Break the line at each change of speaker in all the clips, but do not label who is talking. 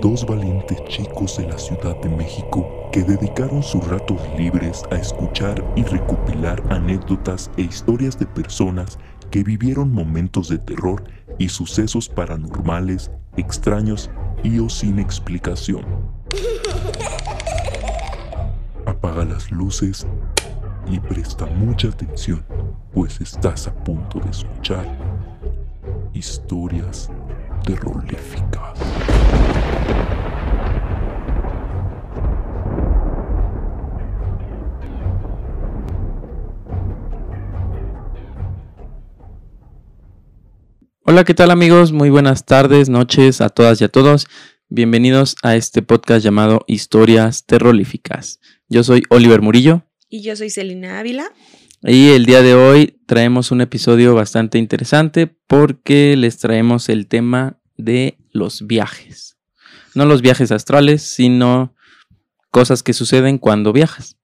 dos valientes chicos de la Ciudad de México que dedicaron sus ratos libres a escuchar y recopilar anécdotas e historias de personas que vivieron momentos de terror y sucesos paranormales, extraños y o sin explicación. Apaga las luces y presta mucha atención, pues estás a punto de escuchar historias terroríficas.
Hola, ¿qué tal amigos? Muy buenas tardes, noches a todas y a todos. Bienvenidos a este podcast llamado Historias Terroríficas. Yo soy Oliver Murillo.
Y yo soy Celina Ávila.
Y el día de hoy traemos un episodio bastante interesante porque les traemos el tema de los viajes. No los viajes astrales, sino cosas que suceden cuando viajas.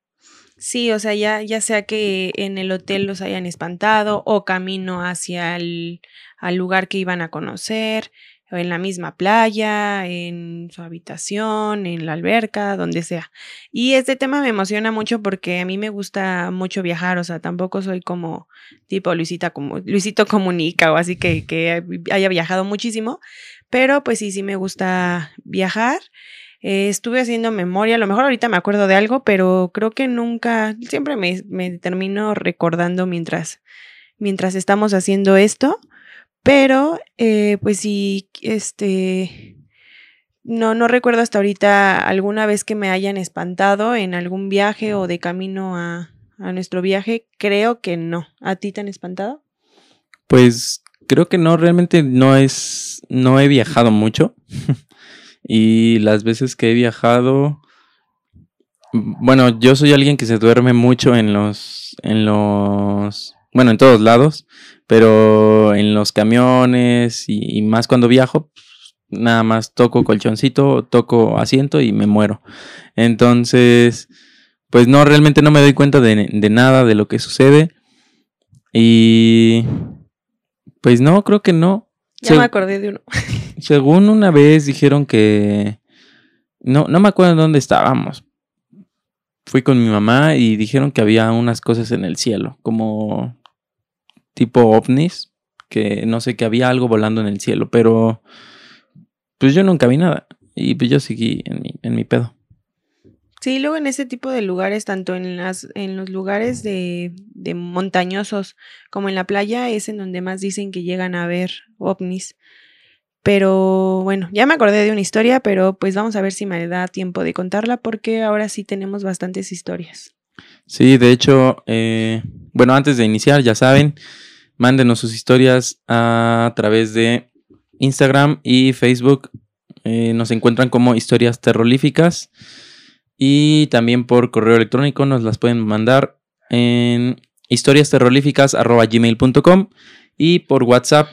Sí, o sea, ya, ya sea que en el hotel los hayan espantado o camino hacia el al lugar que iban a conocer, en la misma playa, en su habitación, en la alberca, donde sea. Y este tema me emociona mucho porque a mí me gusta mucho viajar, o sea, tampoco soy como tipo Luisita como Luisito comunica o así que, que haya viajado muchísimo, pero pues sí, sí me gusta viajar. Eh, estuve haciendo memoria, a lo mejor ahorita me acuerdo de algo, pero creo que nunca, siempre me, me termino recordando mientras, mientras estamos haciendo esto. Pero, eh, pues sí, este, no, no recuerdo hasta ahorita alguna vez que me hayan espantado en algún viaje o de camino a, a nuestro viaje. Creo que no. ¿A ti te han espantado?
Pues creo que no, realmente no es, no he viajado mucho. y las veces que he viajado, bueno, yo soy alguien que se duerme mucho en los, en los, bueno, en todos lados pero en los camiones y, más cuando viajo, nada más toco colchoncito, toco asiento y me muero. Entonces, pues no, realmente no me doy cuenta de, nada de lo que sucede. Y pues no, creo que no.
Ya me acordé de uno.
según una vez dijeron que... No, no me acuerdo en dónde estábamos. Fui con mi mamá y dijeron que había unas cosas en el cielo, como tipo ovnis, que no sé, que había algo volando en el cielo, pero pues yo nunca vi nada y pues yo seguí en mi, en mi pedo.
Sí, luego en ese tipo de lugares, tanto en, las, en los lugares de, de montañosos como en la playa, es en donde más dicen que llegan a ver ovnis. Pero bueno, ya me acordé de una historia, pero pues vamos a ver si me da tiempo de contarla porque ahora sí tenemos bastantes historias.
Sí, de hecho, eh, bueno, antes de iniciar, ya saben, Mándenos sus historias a través de Instagram y Facebook. Eh, nos encuentran como historias terroríficas. Y también por correo electrónico nos las pueden mandar en historiasterroríficas.gmail.com y por WhatsApp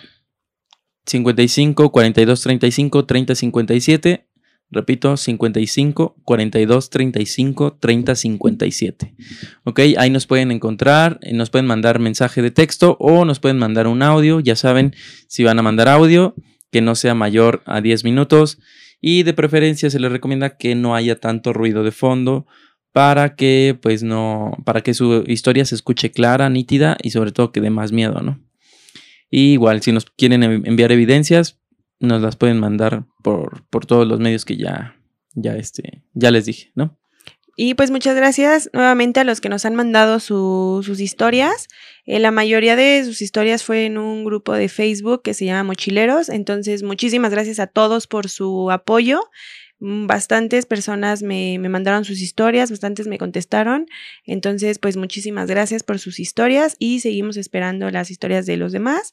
55 42 35 30 57 Repito, 55 42 35 30 57. Ok, ahí nos pueden encontrar, eh, nos pueden mandar mensaje de texto o nos pueden mandar un audio. Ya saben, si van a mandar audio, que no sea mayor a 10 minutos. Y de preferencia se les recomienda que no haya tanto ruido de fondo para que, pues no, para que su historia se escuche clara, nítida y sobre todo que dé más miedo, ¿no? igual, si nos quieren enviar evidencias, nos las pueden mandar por, por todos los medios que ya, ya, este, ya les dije, ¿no?
Y pues muchas gracias nuevamente a los que nos han mandado sus historias. Eh, la mayoría de sus historias fue en un grupo de Facebook que se llama Mochileros. Entonces, muchísimas gracias a todos por su apoyo. Mm, bastantes personas me, me mandaron sus historias, bastantes me contestaron. Entonces, pues muchísimas gracias por sus historias y seguimos esperando las historias de los demás.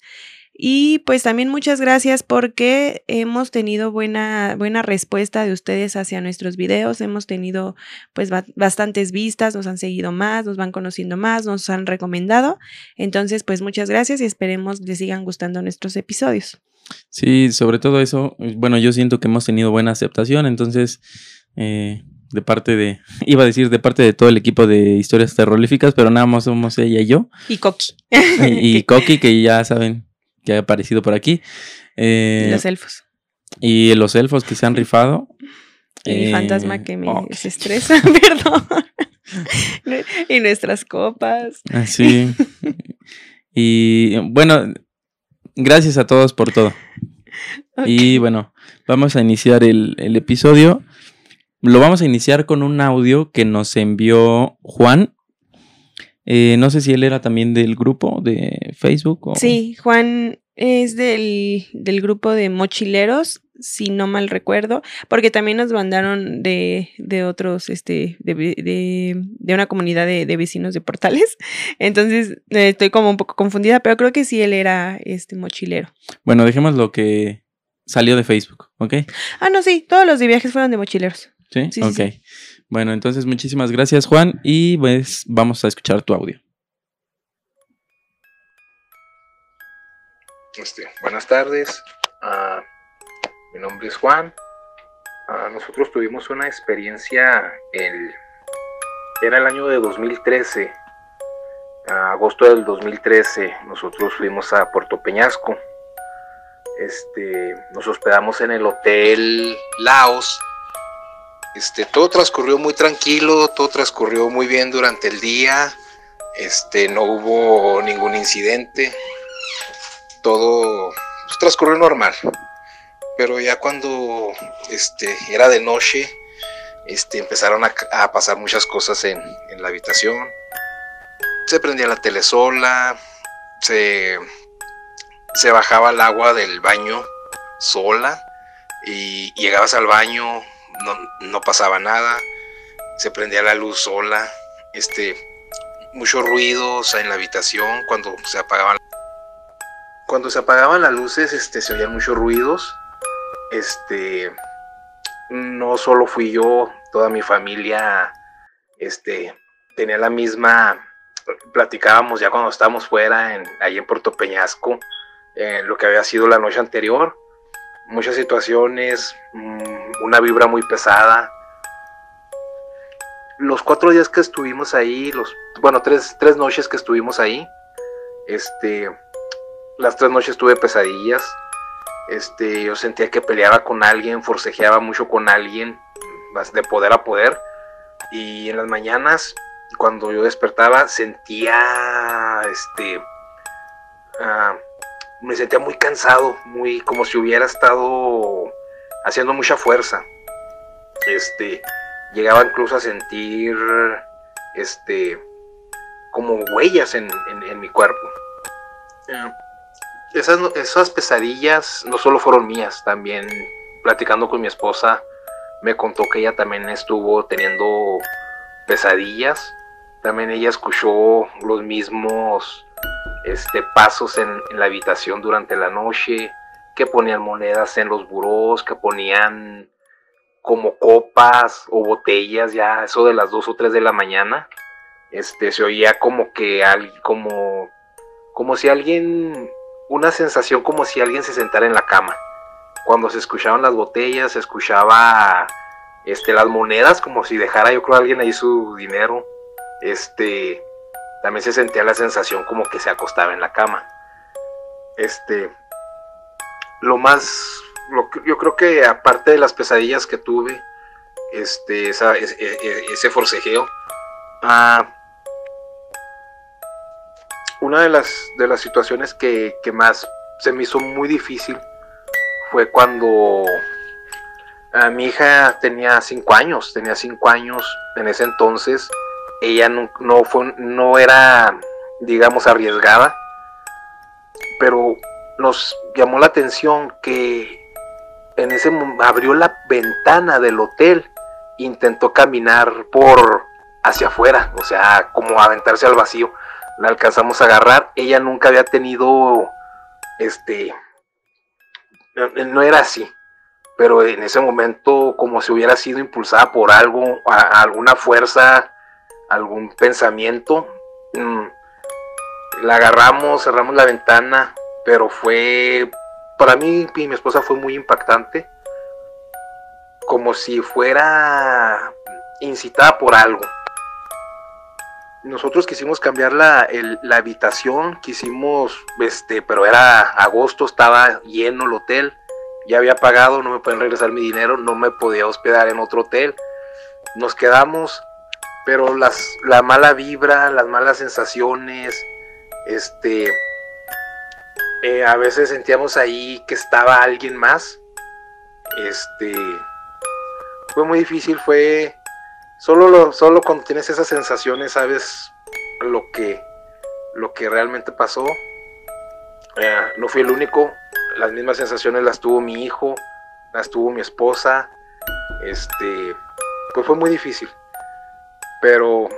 Y pues también muchas gracias porque hemos tenido buena, buena respuesta de ustedes hacia nuestros videos. Hemos tenido pues bastantes vistas, nos han seguido más, nos van conociendo más, nos han recomendado. Entonces pues muchas gracias y esperemos les sigan gustando nuestros episodios.
Sí, sobre todo eso, bueno, yo siento que hemos tenido buena aceptación, entonces... Eh, de parte de, iba a decir de parte de todo el equipo de historias terroríficas, pero nada más somos ella y yo.
Y Coqui.
Y, y Coqui, que ya saben, que ha aparecido por aquí.
Eh, los elfos.
Y los elfos que se han rifado.
El
Eh,
fantasma que me
ok.
desestresa, perdón. y nuestras copas.
Así. y bueno, gracias a todos por todo. Y bueno, vamos a iniciar el, el episodio. Lo vamos a iniciar con un audio que nos envió Juan. Eh, no sé si él era también del grupo de Facebook. O...
Sí, Juan es del, del grupo de mochileros, si no mal recuerdo, porque también nos mandaron de, de otros, este, de, de, de una comunidad de, de vecinos de portales. Entonces eh, estoy como un poco confundida, pero creo que sí él era este mochilero.
Bueno, dejemos lo que salió de Facebook, ¿ok?
Ah, no, sí, todos los de viajes fueron de mochileros.
Sí,
Sí, sí,
ok.
sí.
Bueno, entonces muchísimas gracias Juan y pues vamos a escuchar tu audio.
Este, buenas tardes, ah, mi nombre es Juan. Ah, nosotros tuvimos una experiencia, el, era el año de 2013, a agosto del 2013, nosotros fuimos a Puerto Peñasco. Este, nos hospedamos en el Hotel Laos. Este, todo transcurrió muy tranquilo, todo transcurrió muy bien durante el día. Este, no hubo ningún incidente todo pues, transcurrió normal. Pero ya cuando este, era de noche, este, empezaron a, pasar muchas cosas en, en la habitación. Se prendía la tele sola, se, se bajaba el agua del baño sola y llegabas al baño, no, no pasaba nada, se prendía la luz sola, este, muchos ruidos en la habitación cuando se apagaban cuando se apagaban las luces, este, se oían muchos ruidos. Este, no solo fui yo, toda mi familia, este, tenía la misma, platicábamos ya cuando estábamos fuera, en, ahí en Puerto Peñasco, lo que había sido la noche anterior. Muchas situaciones, mm, una vibra muy pesada. Los cuatro días que estuvimos ahí, los, bueno, tres, tres noches que estuvimos ahí, este, las tres noches tuve pesadillas. Este, yo sentía que peleaba con alguien, forcejeaba mucho con alguien, de poder a poder. Y en las mañanas, cuando yo despertaba, sentía, este, ah, me sentía muy cansado, muy como si hubiera estado haciendo mucha fuerza. Este, llegaba incluso a sentir, este, como huellas en, en- en mi cuerpo. Eh, esas, esas pesadillas no solo fueron mías, también platicando con mi esposa me contó que ella también estuvo teniendo pesadillas. También ella escuchó los mismos este, pasos en, en la habitación durante la noche, que ponían monedas en los burós, que ponían como copas o botellas, ya eso de las 2 o 3 de la mañana. Este, se oía como que al, como, como si alguien, una sensación como si alguien se sentara en la cama. Cuando se escuchaban las botellas, se escuchaba este, las monedas, como si dejara yo creo alguien ahí su dinero. Este, también se sentía la sensación como que se acostaba en la cama. Este, lo más, yo creo que aparte de las pesadillas que tuve, este, e- e- ese forcejeo, ah, una de las, de las situaciones que, que más se me hizo muy difícil fue cuando ah, mi hija tenía cinco años, tenía cinco años en ese entonces, ella no, no, fue, no era, digamos, arriesgada, pero nos llamó la atención que en ese mo- abrió la ventana del hotel, intentó caminar por hacia afuera, o sea, como aventarse al vacío. La alcanzamos a agarrar. Ella nunca había tenido, este, no, era así, pero en ese momento como si hubiera sido impulsada por algo, alguna fuerza, algún pensamiento. mm, la agarramos, cerramos la ventana, pero fue, para mí y mi esposa fue muy impactante, como si fuera incitada por algo. Nosotros quisimos cambiar la, la habitación, quisimos, este, pero era agosto, estaba lleno el hotel, ya había pagado, no me pueden regresar mi dinero, no me podía hospedar en otro hotel. Nos quedamos, pero las, la mala vibra, las malas sensaciones, este, eh, a veces sentíamos ahí que estaba alguien más. Este, fue muy difícil, fue solo lo, solo cuando tienes esas sensaciones sabes lo que lo que realmente pasó. Eh, no fui el único, las mismas sensaciones las tuvo mi hijo, las tuvo mi esposa. Este, pues fue muy difícil. Pero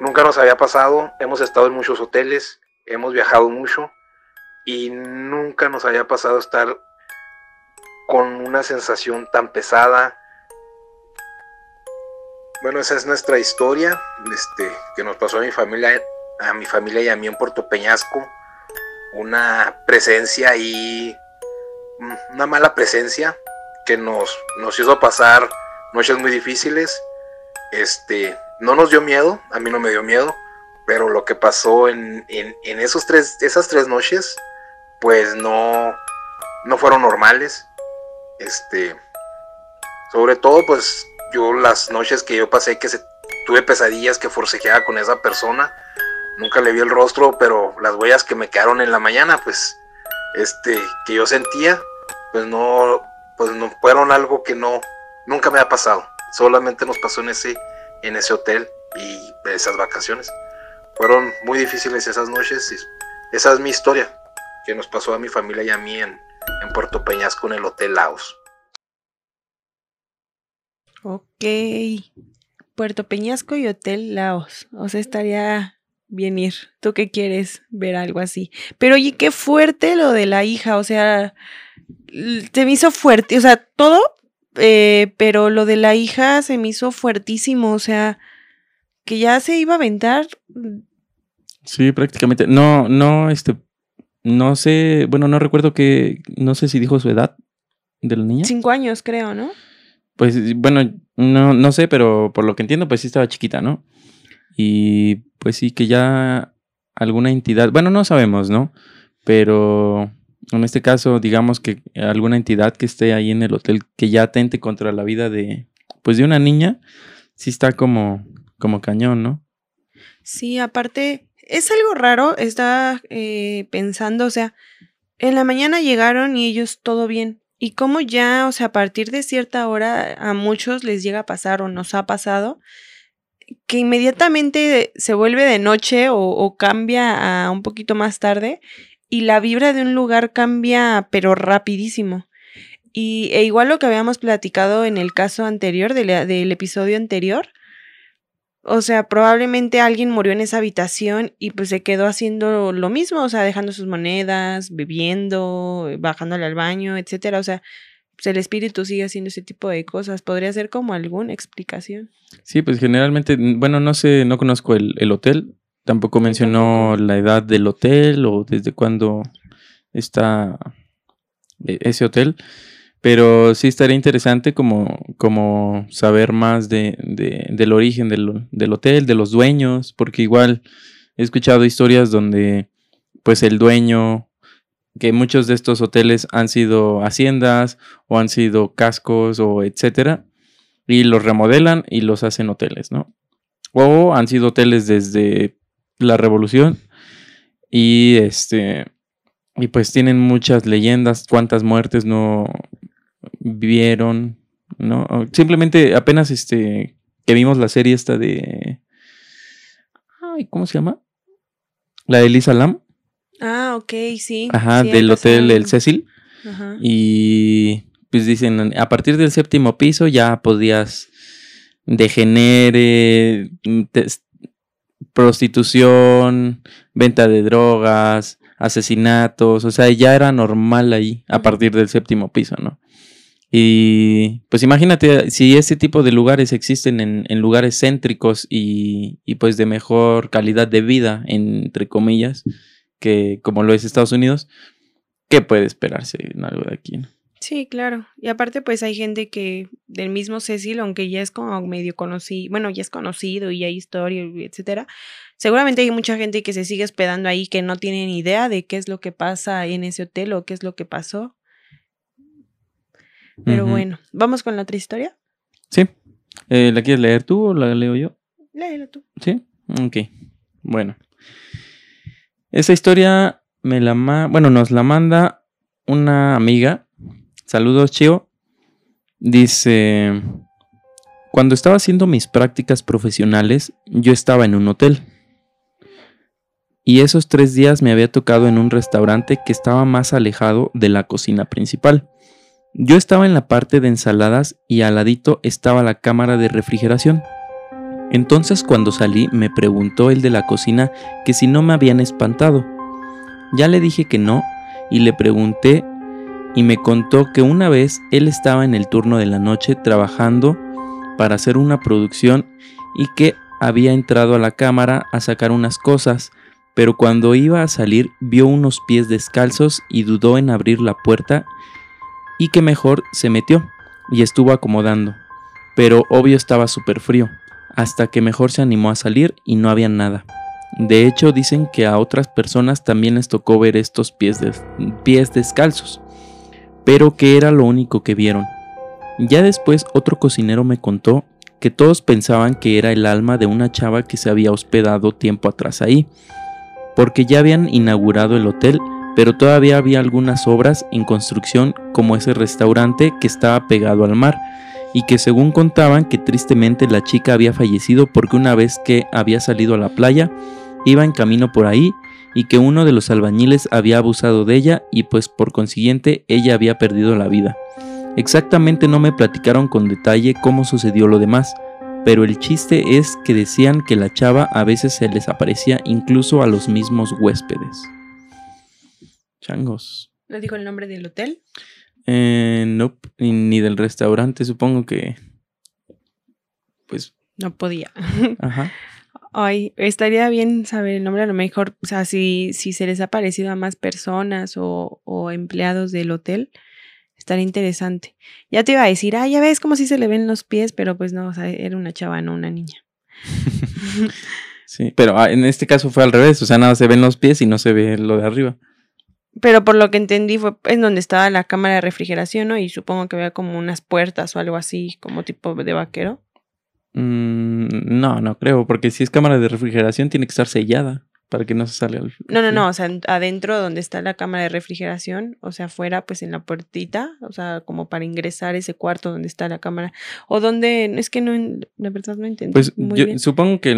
nunca nos había pasado, hemos estado en muchos hoteles, hemos viajado mucho y nunca nos había pasado estar con una sensación tan pesada. Bueno, esa es nuestra historia, este, que nos pasó a mi familia, a mi familia y a mí en Puerto Peñasco. Una presencia y una mala presencia que nos, nos hizo pasar noches muy difíciles. Este, no nos dio miedo, a mí no me dio miedo, pero lo que pasó en, en, en esos tres, esas tres noches, pues no, no fueron normales. Este, sobre todo, pues yo las noches que yo pasé que tuve pesadillas que forcejeaba con esa persona, nunca le vi el rostro, pero las huellas que me quedaron en la mañana, pues, este, que yo sentía, pues no, pues no fueron algo que no, nunca me ha pasado. Solamente nos pasó en ese, en ese hotel y esas vacaciones. Fueron muy difíciles esas noches y esa es mi historia que nos pasó a mi familia y a mí en, en Puerto Peñasco en el Hotel Laos.
Ok. Puerto Peñasco y Hotel Laos. O sea, estaría bien ir. ¿Tú qué quieres ver algo así? Pero oye, qué fuerte lo de la hija. O sea, se me hizo fuerte. O sea, todo, eh, pero lo de la hija se me hizo fuertísimo. O sea, que ya se iba a aventar.
Sí, prácticamente. No, no, este, no sé, bueno, no recuerdo que, no sé si dijo su edad de la niña.
Cinco años, creo, ¿no?
Pues bueno, no, no sé, pero por lo que entiendo, pues sí estaba chiquita, ¿no? Y pues sí que ya alguna entidad, bueno, no sabemos, ¿no? Pero en este caso, digamos que alguna entidad que esté ahí en el hotel que ya atente contra la vida de, pues de una niña, sí está como, como cañón, ¿no?
Sí, aparte, es algo raro, estaba eh, pensando, o sea, en la mañana llegaron y ellos todo bien. Y como ya, o sea, a partir de cierta hora a muchos les llega a pasar o nos ha pasado, que inmediatamente se vuelve de noche o, cambia a un poquito más tarde y la vibra de un lugar cambia pero rapidísimo. Y e igual lo que habíamos platicado en el caso anterior, del episodio anterior, o sea, probablemente alguien murió en esa habitación y pues se quedó haciendo lo mismo, o sea, dejando sus monedas, bebiendo, bajándole al baño, etcétera. O sea, pues el espíritu sigue haciendo ese tipo de cosas. ¿Podría ser como alguna explicación?
Sí, pues generalmente, bueno, no sé, no conozco el, el hotel. Tampoco mencionó la edad del hotel o desde cuándo está e, ese hotel. Pero sí estaría interesante como, como saber más de, de- del origen del, del hotel, de los dueños, porque igual he escuchado historias donde pues el dueño, que muchos de estos hoteles han sido haciendas o han sido cascos o etcétera, y los remodelan y los hacen hoteles, ¿no? O han sido hoteles desde la revolución y este y pues tienen muchas leyendas, cuántas muertes no vieron, ¿no? Simplemente apenas este que vimos la serie esta de ay, ¿cómo se llama? La de Lisa Lam,
Ah, ok, sí.
ajá,
sí,
del hotel. El Cecil
Ajá.
y pues dicen a partir del séptimo piso ya podías degenere, te- prostitución, venta de drogas, asesinatos, o sea, ya era normal ahí a partir del séptimo piso, ¿no? Y pues imagínate si ese tipo de lugares existen en, en lugares céntricos y, y, pues de mejor calidad de vida, entre comillas, que como lo es Estados Unidos, ¿qué puede esperarse en algo de aquí?
Sí, claro. Y aparte, pues hay gente que del mismo Cecil, aunque ya es como medio conocido, bueno, ya es conocido y hay historia, etcétera. Seguramente hay mucha gente que se sigue hospedando ahí que no tiene idea de qué es lo que pasa en ese hotel o qué es lo que pasó. Pero bueno, ¿vamos con la otra historia?
Sí. Eh, ¿La quieres leer tú o la leo yo?
Léelo tú.
¿Sí? Ok. Bueno. Esa historia me la ma- bueno, nos la manda una amiga. Saludos, Chio. Dice, cuando estaba haciendo mis prácticas profesionales, yo estaba en un hotel. Y esos tres días me había tocado en un restaurante que estaba más alejado de la cocina principal. Yo estaba en la parte de ensaladas y al ladito estaba la cámara de refrigeración. Entonces cuando salí me preguntó el de la cocina que si no me habían espantado. Ya le dije que no y le pregunté y me contó que una vez él estaba en el turno de la noche trabajando para hacer una producción y que había entrado a la cámara a sacar unas cosas, pero cuando iba a salir vio unos pies descalzos y dudó en abrir la puerta y que mejor se metió y estuvo acomodando, pero obvio estaba súper frío hasta que mejor se animó a salir y no había nada. De hecho, dicen que a otras personas también les tocó ver estos pies, pies descalzos, pero que era lo único que vieron. Ya después otro cocinero me contó que todos pensaban que era el alma de una chava que se había hospedado tiempo atrás ahí, porque ya habían inaugurado el hotel, pero todavía había algunas obras en construcción como ese restaurante que estaba pegado al mar, y que según contaban que tristemente la chica había fallecido porque una vez que había salido a la playa iba en camino por ahí y que uno de los albañiles había abusado de ella y pues por consiguiente ella había perdido la vida. Exactamente no me platicaron con detalle cómo sucedió lo demás, pero el chiste es que decían que la chava a veces se les aparecía incluso a los mismos huéspedes. Changos.
¿No dijo el nombre del hotel?
Eh, nope, ni, ni del restaurante, supongo que. Pues,
No podía.
ajá.
Ay, estaría bien saber el nombre, a lo mejor, o sea, si, si se les ha parecido a más personas o, o empleados del hotel, estaría interesante. Ya te iba a decir, ah, ya ves cómo si se le ven los pies, pero pues no, o sea, era una chava, no una niña.
Sí, pero ah, en este caso fue al revés, o sea, nada se ven los pies y no se ve lo de arriba.
Pero por lo que entendí fue en donde estaba la cámara de refrigeración, ¿no? Y supongo que había como unas puertas o algo así, como tipo de vaquero.
Mm, no, no creo, porque si es cámara de refrigeración tiene que estar sellada para que no se salga el.
No, no, no, o sea, en- adentro donde está la cámara de refrigeración, o sea, afuera, pues en la puertita, o sea, como para ingresar ese cuarto donde está la cámara. O donde, es que no, la verdad no entendí
Pues
muy
yo
bien.
supongo que,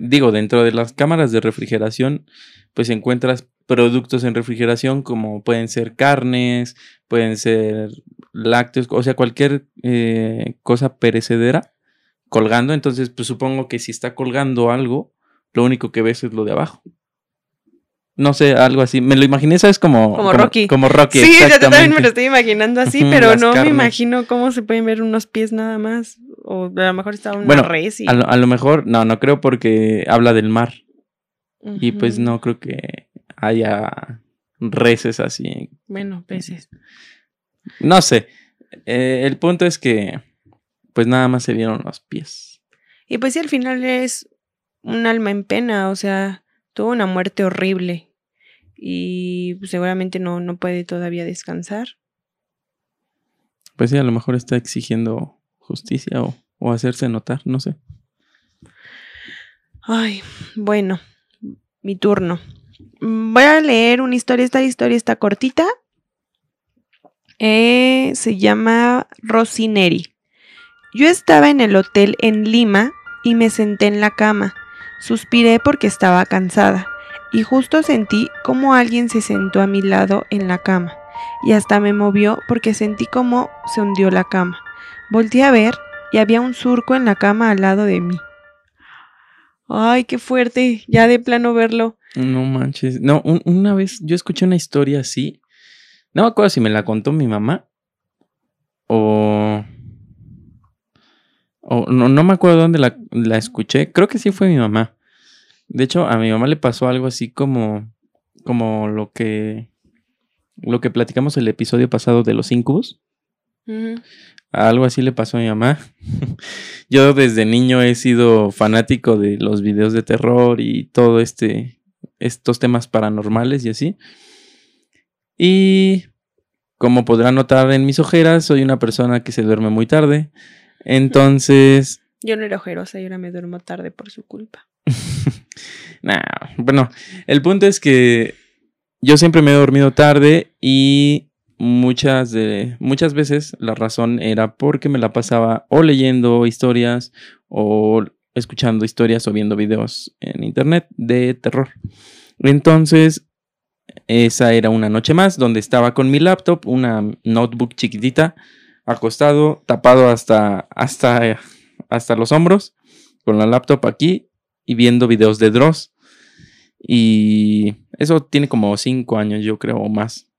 digo, dentro de las cámaras de refrigeración, pues encuentras productos en refrigeración como pueden ser carnes, pueden ser lácteos, o sea, cualquier eh, cosa perecedera colgando. Entonces, pues supongo que si está colgando algo, lo único que ves es lo de abajo. No sé, algo así. Me lo imaginé, ¿sabes? Como,
Como Rocky.
Como Rocky,
Sí, yo también me lo estoy imaginando así, pero no me imagino cómo se pueden ver unos pies nada más. O a lo mejor estaba una
Bueno,
res y...
A lo, a lo mejor, no, no creo porque habla del mar. Y pues no creo que haya reses así.
Bueno, peces.
No sé. Eh, el punto es que pues nada más se vieron los pies.
Y pues sí, al final es un alma en pena, o sea, tuvo una muerte horrible. Y seguramente no, no puede todavía descansar.
Pues sí, a lo mejor está exigiendo justicia o, o hacerse notar, no sé.
Ay, bueno, mi turno. Mm, Voy a leer una historia. Esta historia está cortita. Eh, se llama Rosineri. Yo estaba en el hotel en Lima y me senté en la cama. Suspiré porque estaba cansada y justo sentí como alguien se sentó a mi lado en la cama y hasta me movió porque sentí como se hundió la cama. Volté a ver y había un surco en la cama al lado de mí. Ay, qué fuerte, ya de plano verlo.
No manches. No, un- una vez yo escuché una historia así. No me acuerdo si me la contó mi mamá o... O no, no me acuerdo dónde la, la escuché. Creo que sí fue mi mamá. De hecho, a mi mamá le pasó algo así como... Como lo que... Lo que platicamos el episodio pasado de los incubos. Algo así le pasó a mi mamá. Yo desde niño he sido fanático de los videos de terror y todo este estos temas paranormales y así. Y como podrán notar en mis ojeras, soy una persona que se duerme muy tarde. Entonces,
Yo no era ojerosa y ahora me duermo tarde por su culpa.
nah, bueno, el punto es que yo siempre me he dormido tarde y muchas de muchas veces la razón era porque me la pasaba o leyendo historias o escuchando historias o viendo videos en internet de terror. Entonces, esa era una noche más donde estaba con mi laptop, una notebook chiquitita, acostado, tapado hasta hasta hasta los hombros, con la laptop aquí y viendo videos de Dross. Y eso tiene como cinco años, yo creo, o más.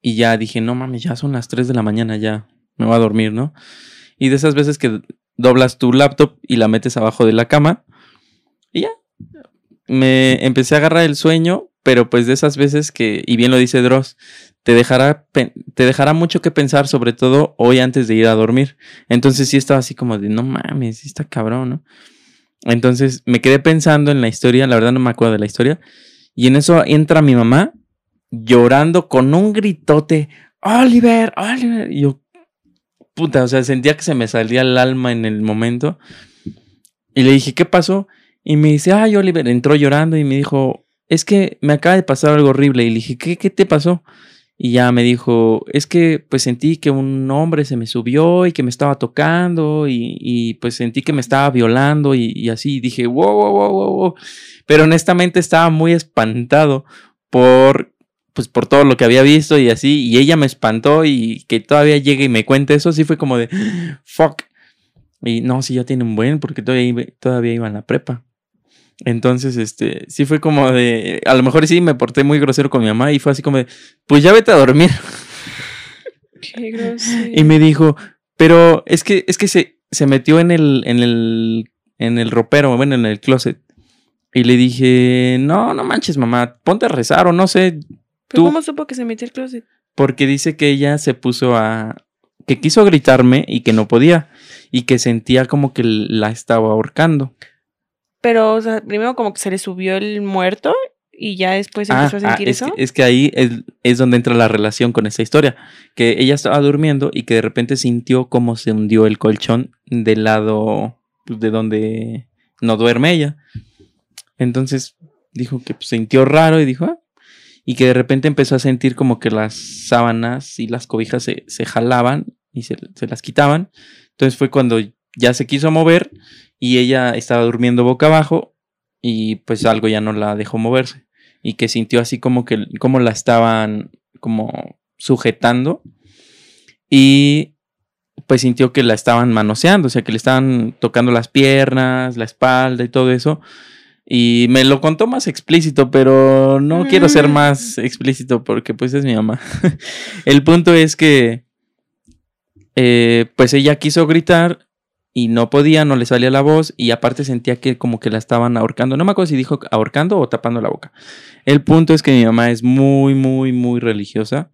Y ya dije, no mames, ya son las 3 de la mañana, ya me voy a dormir, ¿no? Y de esas veces que doblas tu laptop y la metes abajo de la cama. Y ya. Me empecé a agarrar el sueño, pero pues de esas veces que, y bien lo dice Dross, te dejará, te dejará mucho que pensar, sobre todo hoy antes de ir a dormir. Entonces sí estaba así como de, no mames, está cabrón, ¿no? Entonces me quedé pensando en la historia, la verdad no me acuerdo de la historia. Y en eso entra mi mamá llorando con un gritote, Oliver, Oliver. Y yo, puta, o sea, sentía que se me salía el alma en el momento. Y le dije, ¿qué pasó? Y me dice, ay, Oliver, entró llorando y me dijo, es que me acaba de pasar algo horrible. Y le dije, ¿qué, qué te pasó? Y ya me dijo, es que pues sentí que un hombre se me subió y que me estaba tocando y, y, pues sentí que me estaba violando y, así. Dije, wow, wow, wow, wow, wow. Pero honestamente estaba muy espantado por, pues por todo lo que había visto y así. Y ella me espantó y que todavía llegue y me cuente eso, sí fue como de, fuck. Y no, sí, ya tiene un buen porque todavía iba, todavía iba en la prepa. Entonces, este, sí fue como de, a lo mejor sí me porté muy grosero con mi mamá y fue así como de, pues ya vete a dormir.
Qué grosero.
Y me dijo, pero es que, es que se, se metió en el, en el, en el ropero, bueno, en el closet. Y le dije, no, no manches, mamá, ponte a rezar o no sé,
¿Pero
tú-
cómo supo que se metió al closet?
porque dice que ella se puso a, que quiso gritarme y que no podía, y que sentía como que la estaba ahorcando.
Pero, o sea, primero como que se le subió el muerto y ya después
Ah,
empezó a
ah,
sentir
es,
eso.
que, es que ahí es, es donde entra la relación con esta historia. Que ella estaba durmiendo y que de repente sintió como se hundió el colchón del lado pues, de donde no duerme ella. Entonces dijo que pues, sintió raro y dijo, "Ah". Y que de repente empezó a sentir como que las sábanas y las cobijas se, se jalaban y se, se las quitaban. Entonces fue cuando ya se quiso mover y ella estaba durmiendo boca abajo y pues algo ya no la dejó moverse y que sintió así como que como la estaban como sujetando y pues sintió que la estaban manoseando, o sea, que le estaban tocando las piernas, la espalda y todo eso. Y me lo contó más explícito, pero no quiero ser más explícito porque pues es mi mamá. El punto es que eh, pues ella quiso gritar y no podía, no le salía la voz y aparte sentía que como que la estaban ahorcando. No me acuerdo si dijo ahorcando o tapando la boca. El punto es que mi mamá es muy, muy, muy religiosa.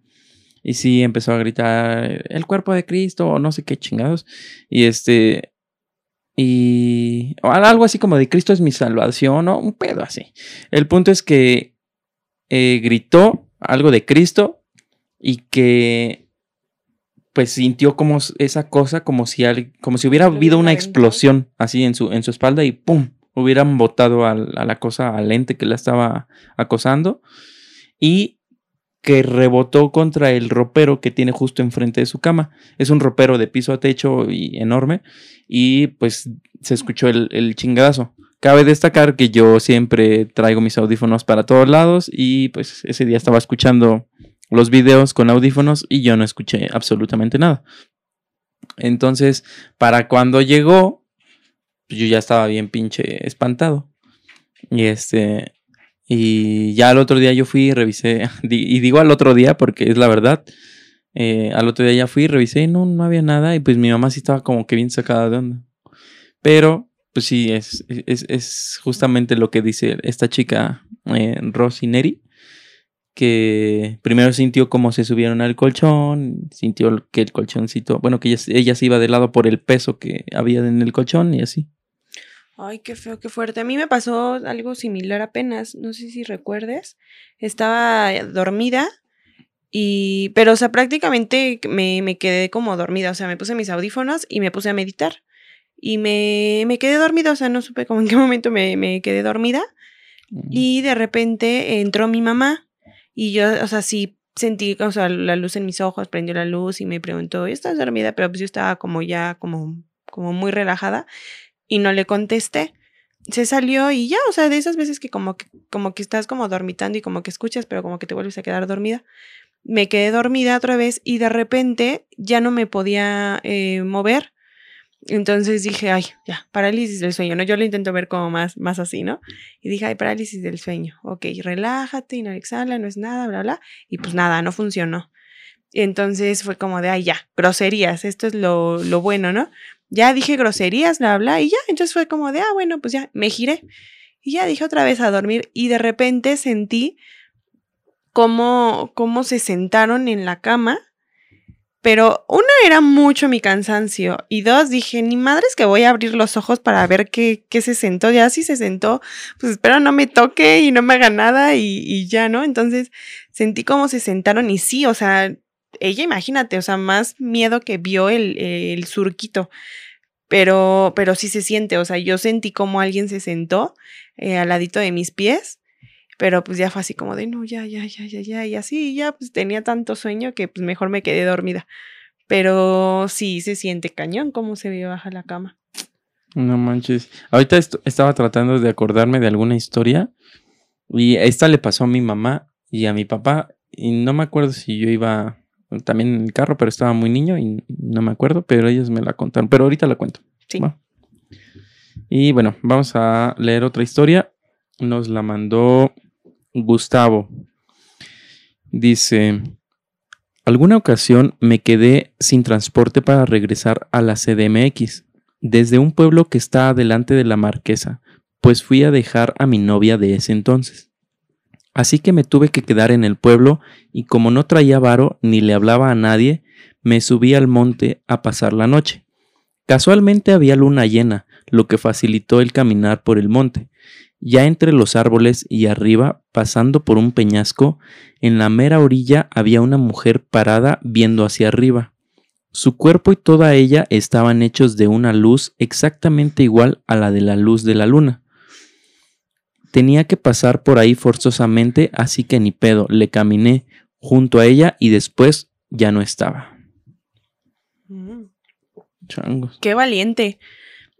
Y sí, empezó a gritar el cuerpo de Cristo o no sé qué chingados. Y este... Y o algo así como de Cristo es mi salvación o un pedo así. El punto es que eh, gritó algo de Cristo y que pues sintió como esa cosa como si al- como si hubiera habido una explosión así en su en su espalda y pum hubieran botado al- a la cosa al ente que la estaba acosando y que rebotó contra el ropero que tiene justo enfrente de su cama. Es un ropero de piso a techo y enorme y pues se escuchó el, el chingadazo. Cabe destacar que yo siempre traigo mis audífonos para todos lados y pues ese día estaba escuchando los videos con audífonos y yo no escuché absolutamente nada. Entonces, para cuando llegó, pues, yo ya estaba bien pinche espantado. Y este, y ya al otro día yo fui y revisé, y digo al otro día porque es la verdad. eh, al otro día ya fui revisé y no, no había nada. Y pues mi mamá sí estaba como que bien sacada de onda. Pero, pues sí, es, es, es justamente lo que dice esta chica, eh, Rosy Neri que primero sintió como se subieron al colchón, sintió que el colchoncito, bueno, que ella, ella se iba de lado por el peso que había en el colchón y así.
Ay, qué feo, qué fuerte. A mí me pasó algo similar apenas, no sé si recuerdes. Estaba dormida Y, pero, o sea, prácticamente me, me quedé como dormida. O sea, me puse mis audífonos y me puse a meditar. Y me, me quedé dormida, o sea, no supe como en qué momento me, me quedé dormida. Y de repente entró mi mamá y yo, o sea, sí sentí, o sea, la luz en mis ojos, prendió la luz y me preguntó, ¿estás dormida? Pero pues yo estaba como ya, como, como muy relajada y no le contesté. Se salió y ya, o sea, de esas veces que como que, como que estás como dormitando y como que escuchas, pero como que te vuelves a quedar dormida. Me quedé dormida otra vez y de repente ya no me podía eh, mover entonces dije, ay, ya, parálisis del sueño, ¿no? Yo lo intento ver como más, más así, ¿no? Y dije, ay, parálisis del sueño. Ok, relájate, inhala, exhala, no es nada, bla, bla. Y pues nada, no funcionó. Entonces fue como de, ay, ya, groserías, esto es lo, lo bueno, ¿no? Ya dije groserías, bla, bla, y ya. Entonces fue como de, ah, bueno, pues ya, me giré. Y ya dije otra vez a dormir y de repente sentí cómo, cómo se sentaron en la cama pero una era mucho mi cansancio y dos dije, ni madres que voy a abrir los ojos para ver qué, qué se sentó. Ya si se sentó, pues espero no me toque y no me haga nada y, ya, ¿no? Entonces sentí cómo se sentaron y sí, o sea, ella imagínate, o sea, más miedo que vio el, el surquito. Pero, pero sí se siente, o sea, yo sentí como alguien se sentó eh, al ladito de mis pies pero pues ya fue así como de, no, ya, ya, ya, ya, ya. Y así ya pues tenía tanto sueño que pues mejor me quedé dormida. Pero sí se siente cañón cómo se ve baja la cama.
No manches. Ahorita estaba tratando de acordarme de alguna historia. Y esta le pasó a mi mamá y a mi papá. Y no me acuerdo si yo iba también en el carro, pero estaba muy niño y no me acuerdo, pero ellos me la contaron. Pero ahorita la cuento.
Sí.
Y bueno, vamos a leer otra historia. Nos la mandó Gustavo. Dice, alguna ocasión me quedé sin transporte para regresar a la CDMX, desde un pueblo que está adelante de la marquesa, pues fui a dejar a mi novia de ese entonces. Así que me tuve que quedar en el pueblo y como no traía varo ni le hablaba a nadie, me subí al monte a pasar la noche. Casualmente había luna llena, lo que facilitó el caminar por el monte, ya entre los árboles y arriba, pasando por un peñasco, en la mera orilla había una mujer parada viendo hacia arriba. Su cuerpo y toda ella estaban hechos de una luz exactamente igual a la de la luz de la luna. Tenía que pasar por ahí forzosamente, así que ni pedo, le caminé junto a ella y después ya no estaba.
Mm. Changos. Qué valiente.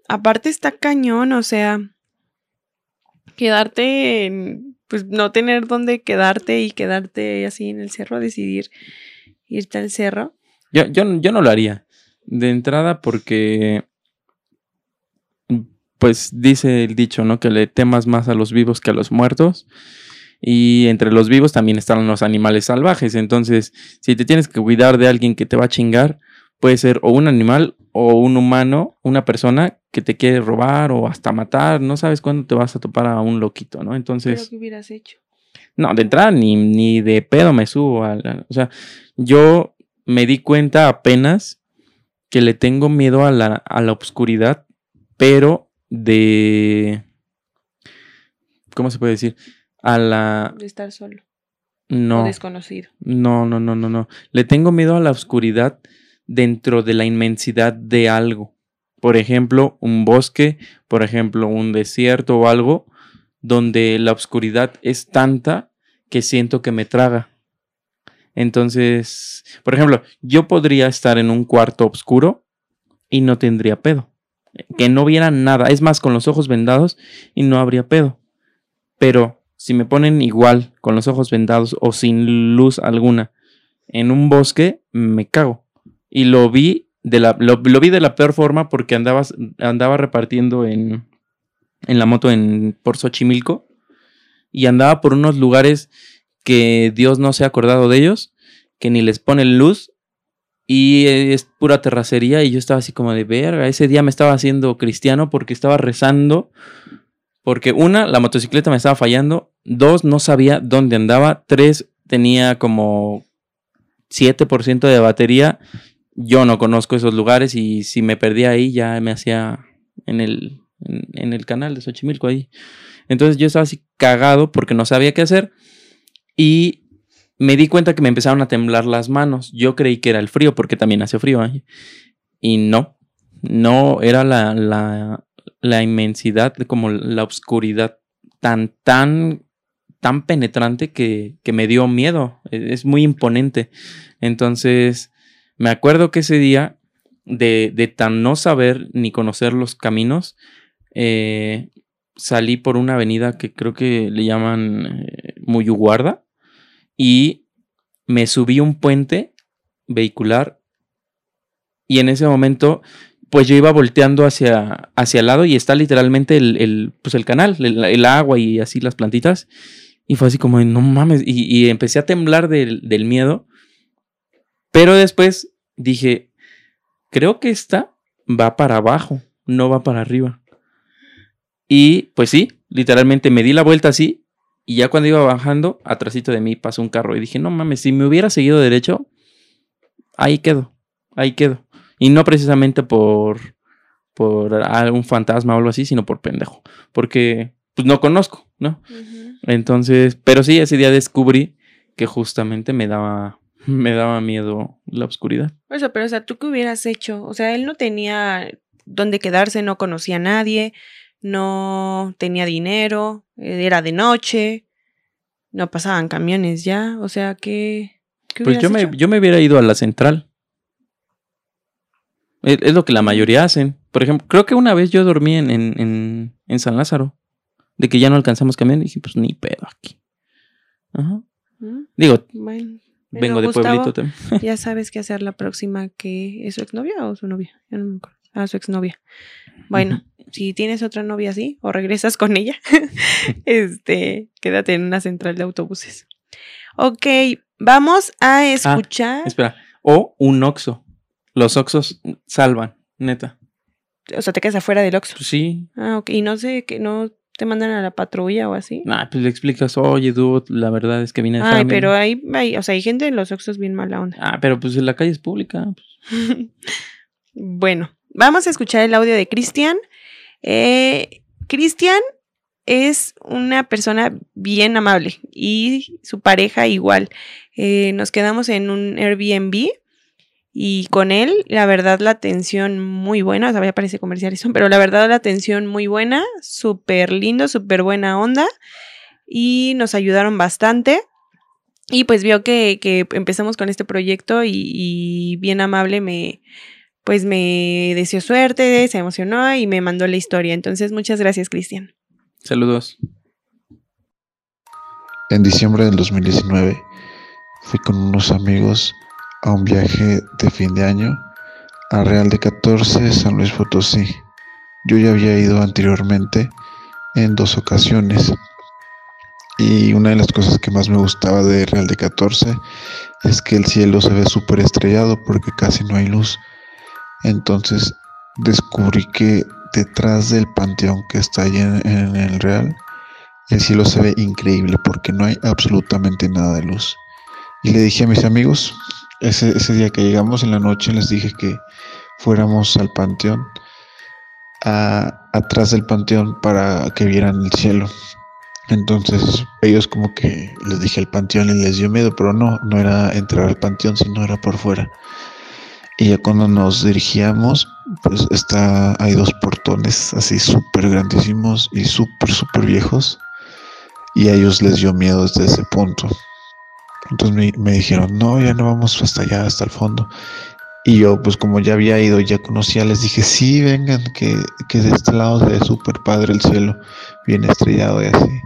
Aparte está cañón, o sea, quedarte en, pues no tener dónde quedarte y quedarte así en el cerro, decidir irte al cerro.
Yo, yo, yo no lo haría. De entrada porque, pues dice el dicho, ¿no? Que le temas más a los vivos que a los muertos. Y entre los vivos también están los animales salvajes. Entonces, si te tienes que cuidar de alguien que te va a chingar, puede ser o un animal o un humano, una persona que te quiere robar o hasta matar, no sabes cuándo te vas a topar a un loquito, ¿no? Entonces...
¿Qué hubieras hecho?
No, de entrada ni, ni de pedo me subo. A o sea, yo me di cuenta apenas que le tengo miedo a la, a la oscuridad, pero de... ¿Cómo se puede decir? A la...
De estar solo.
No.
O desconocido.
No, no, no, no, no. Le tengo miedo a la oscuridad dentro de la inmensidad de algo por ejemplo, un bosque, por ejemplo, un desierto o algo, donde la oscuridad es tanta que siento que me traga. Entonces, por ejemplo, yo podría estar en un cuarto oscuro y no tendría pedo. Que no viera nada. Es más, con los ojos vendados y no habría pedo. Pero si me ponen igual, con los ojos vendados o sin luz alguna, en un bosque, me cago. Y lo vi lo, vi de la peor forma porque andabas, andaba repartiendo en, en la moto en, por Xochimilco y andaba por unos lugares que Dios no se ha acordado de ellos, que ni les pone luz y es pura terracería y yo estaba así como de verga, ese día me estaba haciendo cristiano porque estaba rezando, porque una, la motocicleta me estaba fallando, dos, no sabía dónde andaba, tres, tenía como 7% de batería yo no conozco esos lugares y si me perdía ahí ya me hacía en el, en, el canal de Xochimilco ahí. Entonces yo estaba así cagado porque no sabía qué hacer y me di cuenta que me empezaron a temblar las manos. Yo creí que era el frío, porque también hace frío ahí. Y no, no era la, la, la inmensidad, como la oscuridad tan, tan, tan penetrante que, que me dio miedo. E, Es muy imponente. Entonces, me acuerdo que ese día, de, de tan no saber ni conocer los caminos, eh, salí por una avenida que creo que le llaman eh, Muyuguarda y me subí un puente vehicular y en ese momento pues yo iba volteando hacia, hacia el lado y está literalmente el, el, pues el canal, el, agua y así las plantitas. Y fue así como, no mames, y, y empecé a temblar del, del miedo. Pero después dije, creo que esta va para abajo, no va para arriba. Y pues sí, literalmente me di la vuelta así y ya cuando iba bajando, atrásito de mí pasó un carro y dije, no mames, si me hubiera seguido derecho, ahí quedo, ahí quedo. Y no precisamente por, por algún fantasma o algo así, sino por pendejo. Porque pues no conozco, ¿no? Entonces, pero sí, ese día descubrí que justamente me daba, me daba miedo la oscuridad.
Eso, pero o sea, ¿tú qué hubieras hecho? O sea, él no tenía dónde quedarse, no conocía a nadie, no tenía dinero, eh, era de noche, no pasaban camiones ya, o sea, ¿qué, qué
Pues yo me, yo me hubiera ido a la central. Es, es lo que la mayoría hacen. Por ejemplo, creo que una vez yo dormí en, en, en, en San Lázaro. De que ya no alcanzamos camión. Y dije, pues ni pedo aquí. Ajá.
¿Mm?
Digo,
Bueno,
vengo de
Gustavo,
pueblito también.
ya sabes qué hacer la próxima que es su exnovia o su novia, ya no me acuerdo. Ah, su exnovia. Bueno, si tienes otra novia así o regresas con ella, este, quédate en una central de autobuses. Ok, vamos a escuchar.
Espera. O un oxo. Los oxos salvan, neta.
o sea, te quedas afuera del.
Pues sí.
Ah, ok. Y no sé, que no te mandan a la patrulla o así.
Nah, pues le explicas, oye, dude, la verdad es que vine de
Ay,
family".
pero hay, hay, o sea, hay gente en los Oxxos bien mala onda.
Ah, pero pues la calle es pública. pues.
bueno, vamos a escuchar el audio de Cristian. Eh, Cristian es una persona bien amable y su pareja igual. Eh, nos quedamos en un Airbnb y con él, la verdad, la atención muy buena. O sea, ya parece comercial eso, pero la verdad, la atención muy buena, súper lindo, súper buena onda y nos ayudaron bastante. Y pues vio que, que empezamos con este proyecto y, y bien amable me, pues me deseó suerte, se emocionó y me mandó la historia. Entonces, muchas gracias, Cristian.
Saludos.
En diciembre del 2019 fui con unos amigos a un viaje de fin de año a Real de 14, San Luis Potosí. Yo ya había ido anteriormente en dos ocasiones y una de las cosas que más me gustaba de Real de 14 es que el cielo se ve súper estrellado porque casi no hay luz. Entonces descubrí que detrás del panteón que está ahí en, en el Real, el cielo se ve increíble porque no hay absolutamente nada de luz. Y le dije a mis amigos, ese, ese día que llegamos en la noche, les dije que fuéramos al panteón, a- atrás del panteón para que vieran el cielo. Entonces ellos como que les dije el panteón y les dio miedo, pero no, no era entrar al panteón, sino era por fuera. Y ya cuando nos dirigíamos, pues está, hay dos portones así súper grandísimos y súper, súper viejos. Y a ellos les dio miedo desde ese punto. Entonces me, dijeron, no, ya no vamos hasta allá, hasta el fondo. Y yo, pues como ya había ido, ya conocía, les dije, sí, vengan, que, que de este lado se ve súper padre el cielo, bien estrellado y así.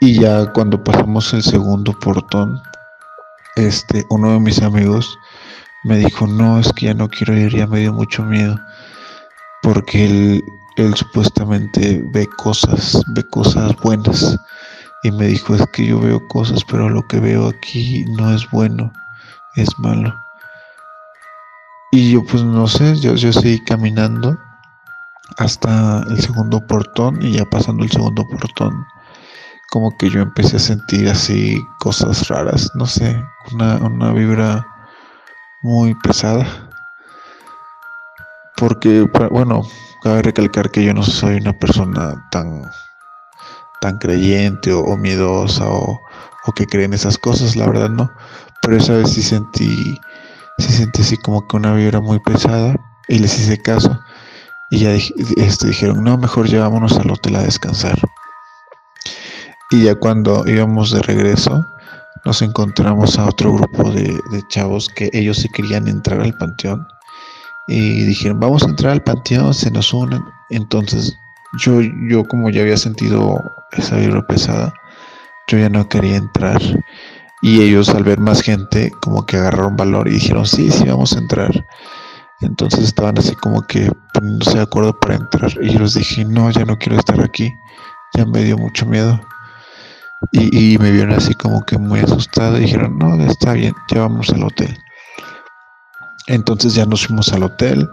Y ya cuando pasamos el segundo portón, este, uno de mis amigos me dijo, no, es que ya no quiero ir, ya me dio mucho miedo. Porque él, él supuestamente ve cosas, ve cosas buenas. Y me dijo, es que yo veo cosas, pero lo que veo aquí no es bueno, es malo. Y yo pues no sé, yo, yo seguí caminando hasta el segundo portón y ya pasando el segundo portón, como que yo empecé a sentir así cosas raras, no sé, una, una vibra muy pesada. Porque, bueno, cabe recalcar que yo no soy una persona tan, tan creyente o, miedosa o, o que creen esas cosas, la verdad no. Pero esa vez sí sentí, sí sentí así como que una vibra muy pesada y les hice caso. Y ya este, dijeron, no, mejor llevámonos al hotel a descansar. Y ya cuando íbamos de regreso, nos encontramos a otro grupo de, chavos que ellos sí querían entrar al panteón. Y dijeron, vamos a entrar al panteón, se nos unen. Entonces yo, yo como ya había sentido esa vibra pesada, yo ya no quería entrar. Y ellos al ver más gente, como que agarraron valor y dijeron, sí, sí, vamos a entrar. Entonces estaban así como que poniéndose de acuerdo para entrar. Y yo les dije, no, ya no quiero estar aquí. Ya me dio mucho miedo. Y, me vieron así como que muy asustado dijeron, no, está bien, ya vamos al hotel. Entonces ya nos fuimos al hotel.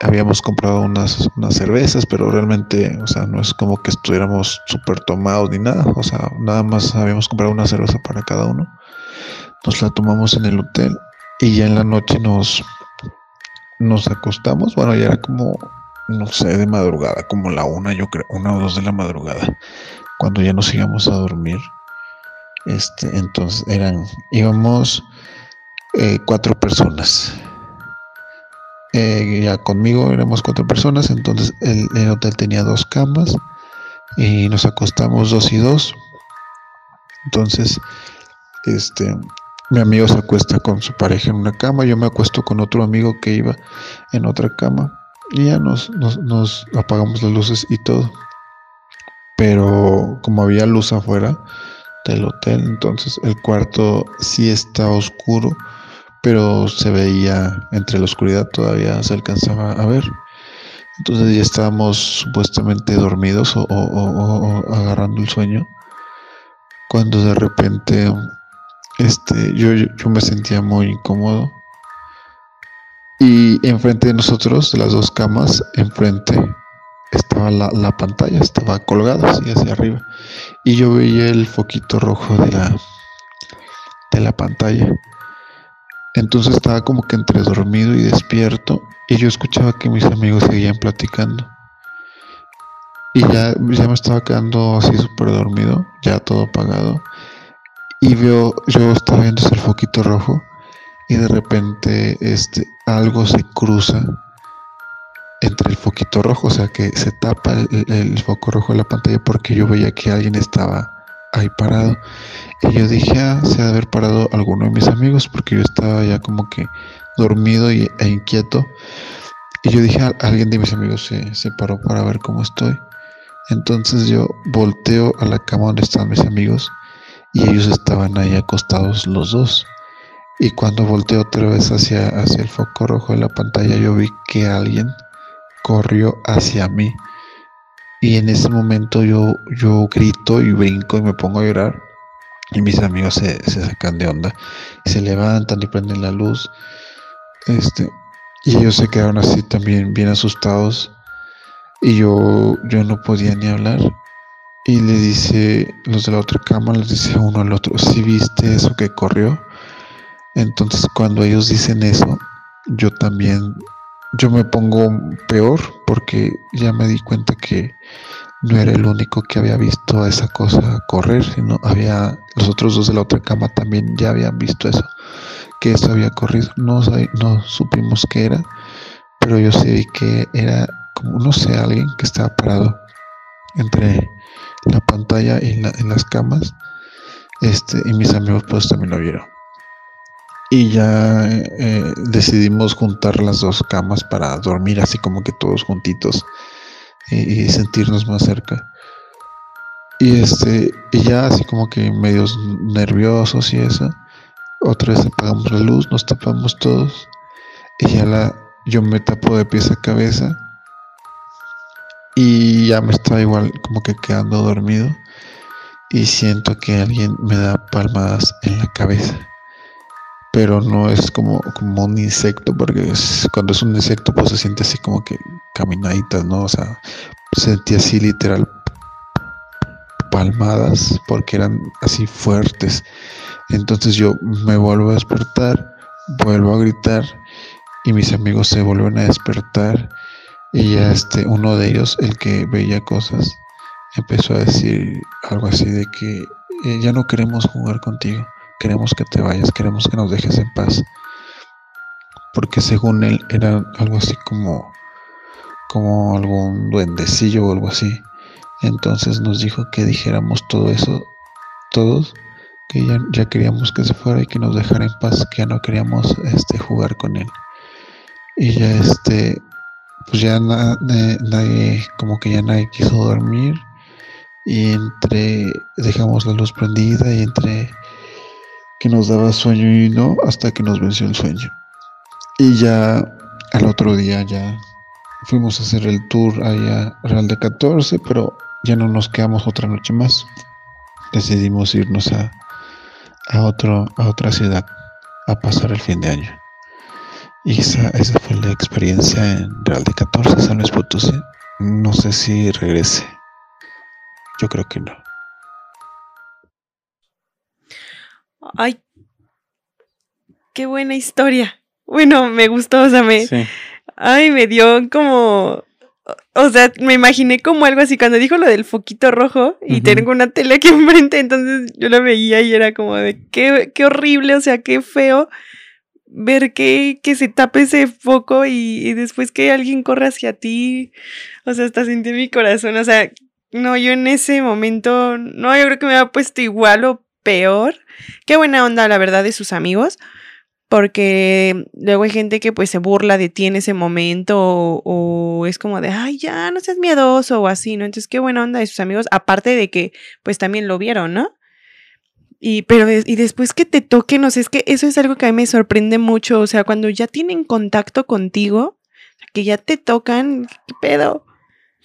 Habíamos comprado unas, unas cervezas, pero realmente, o sea, no es como que estuviéramos súper tomados ni nada. O sea, nada más habíamos comprado una cerveza para cada uno. Nos la tomamos en el hotel y ya en la noche nos, nos acostamos. Bueno, ya era como, no sé, de madrugada, como la una, yo creo, una o dos de la madrugada cuando ya nos íbamos a dormir, este, entonces eran, íbamos eh, cuatro personas. Eh, ya conmigo éramos cuatro personas, entonces el, hotel tenía dos camas y nos acostamos dos y dos. Entonces, este, mi amigo se acuesta con su pareja en una cama, yo me acuesto con otro amigo que iba en otra cama y ya nos, nos apagamos las luces y todo pero como había luz afuera del hotel, entonces el cuarto sí estaba oscuro, pero se veía entre la oscuridad todavía se alcanzaba a ver. Entonces ya estábamos supuestamente dormidos o, agarrando el sueño, cuando de repente este, yo, yo me sentía muy incómodo. Y enfrente de nosotros, las dos camas, enfrente estaba la, pantalla, estaba colgada así hacia arriba. Y yo veía el foquito rojo de la, de la pantalla. Entonces estaba como que entre dormido y despierto. Y yo escuchaba que mis amigos seguían platicando. Y ya, ya me estaba quedando así súper dormido, ya todo apagado. Y veo, yo estaba viendo ese foquito rojo. Y de repente este, algo se cruza entre el foquito rojo, o sea que se tapa el, foco rojo de la pantalla porque yo veía que alguien estaba ahí parado. Y yo dije, ah, se ha de haber parado alguno de mis amigos porque yo estaba ya como que dormido e inquieto. Y yo dije, alguien de mis amigos se, se paró para ver cómo estoy. Entonces yo volteo a la cama donde estaban mis amigos y ellos estaban ahí acostados los dos. Y cuando volteo otra vez hacia, hacia el foco rojo de la pantalla, yo vi que alguien corrió hacia mí. Y en ese momento yo, yo grito y brinco y me pongo a llorar. Y mis amigos se, sacan de onda. Y se levantan y prenden la luz. Este, y ellos se quedaron así también bien asustados. Y yo, yo no podía ni hablar. Y le dice, los de la otra cama, les dice uno al otro, si viste eso que corrió. Entonces cuando ellos dicen eso, yo también yo me pongo peor porque ya me di cuenta que no era el único que había visto esa cosa correr, sino había los otros dos de la otra cama también ya habían visto eso, que eso había corrido. No, no supimos qué era, pero yo sí vi que era como, no sé, alguien que estaba parado entre la pantalla y, en las camas. Este, y mis amigos pues también lo vieron y ya eh, decidimos juntar las dos camas para dormir así como que todos juntitos y, sentirnos más cerca. Y este, y ya así como que medios nerviosos y eso, otra vez apagamos la luz, nos tapamos todos y ya la, yo me tapo de pies a cabeza y ya me estaba igual como que quedando dormido y siento que alguien me da palmadas en la cabeza pero no es como, como un insecto, porque cuando es un insecto pues se siente así como que caminaditas, ¿no? O sea, sentí así literal palmadas porque eran así fuertes. Entonces yo me vuelvo a despertar, vuelvo a gritar y mis amigos se vuelven a despertar y ya este uno de ellos, el que veía cosas, empezó a decir algo así de que eh, ya no queremos jugar contigo, queremos que te vayas, queremos que nos dejes en paz. Porque según él era algo así como, como algún duendecillo o algo así. Entonces nos dijo que dijéramos todo eso, todos, que ya, queríamos que se fuera y que nos dejara en paz, que ya no queríamos este, jugar con él. Y ya este, pues ya na- na- nadie, como que ya nadie quiso dormir. Y entre, dejamos la luz prendida y entre que nos daba sueño y no, hasta que nos venció el sueño. Y ya al otro día ya fuimos a hacer el tour allá Real de 14, pero ya no nos quedamos otra noche más. Decidimos irnos a, a, otro, a otra ciudad a pasar el fin de año. Y esa, esa fue la experiencia en Real de 14, San Luis Potosí. No sé si regrese. Yo creo que no.
Ay, qué buena historia. Bueno, me gustó, o sea, me,
Sí.
ay, me dio como, o sea, me imaginé como algo así cuando dijo lo del foquito rojo y tengo una tele aquí enfrente, entonces yo la veía y era como de qué, qué horrible, o sea, qué feo ver que, que se tape ese foco y, y después que alguien corre hacia ti, o sea, hasta sentí mi corazón, o sea, no, yo en ese momento, no, yo creo que me había puesto igual o peor. Qué buena onda, la verdad, de sus amigos. Porque luego hay gente que pues se burla de ti en ese momento o, es como de, ay, ya, no seas miedoso o así, ¿no? Entonces, qué buena onda de sus amigos, aparte de que pues también lo vieron, ¿no? Y, pero, y después que te toquen, o sea, es que eso es algo que a mí me sorprende mucho, o sea, cuando ya tienen contacto contigo, que ya te tocan, ¿qué pedo?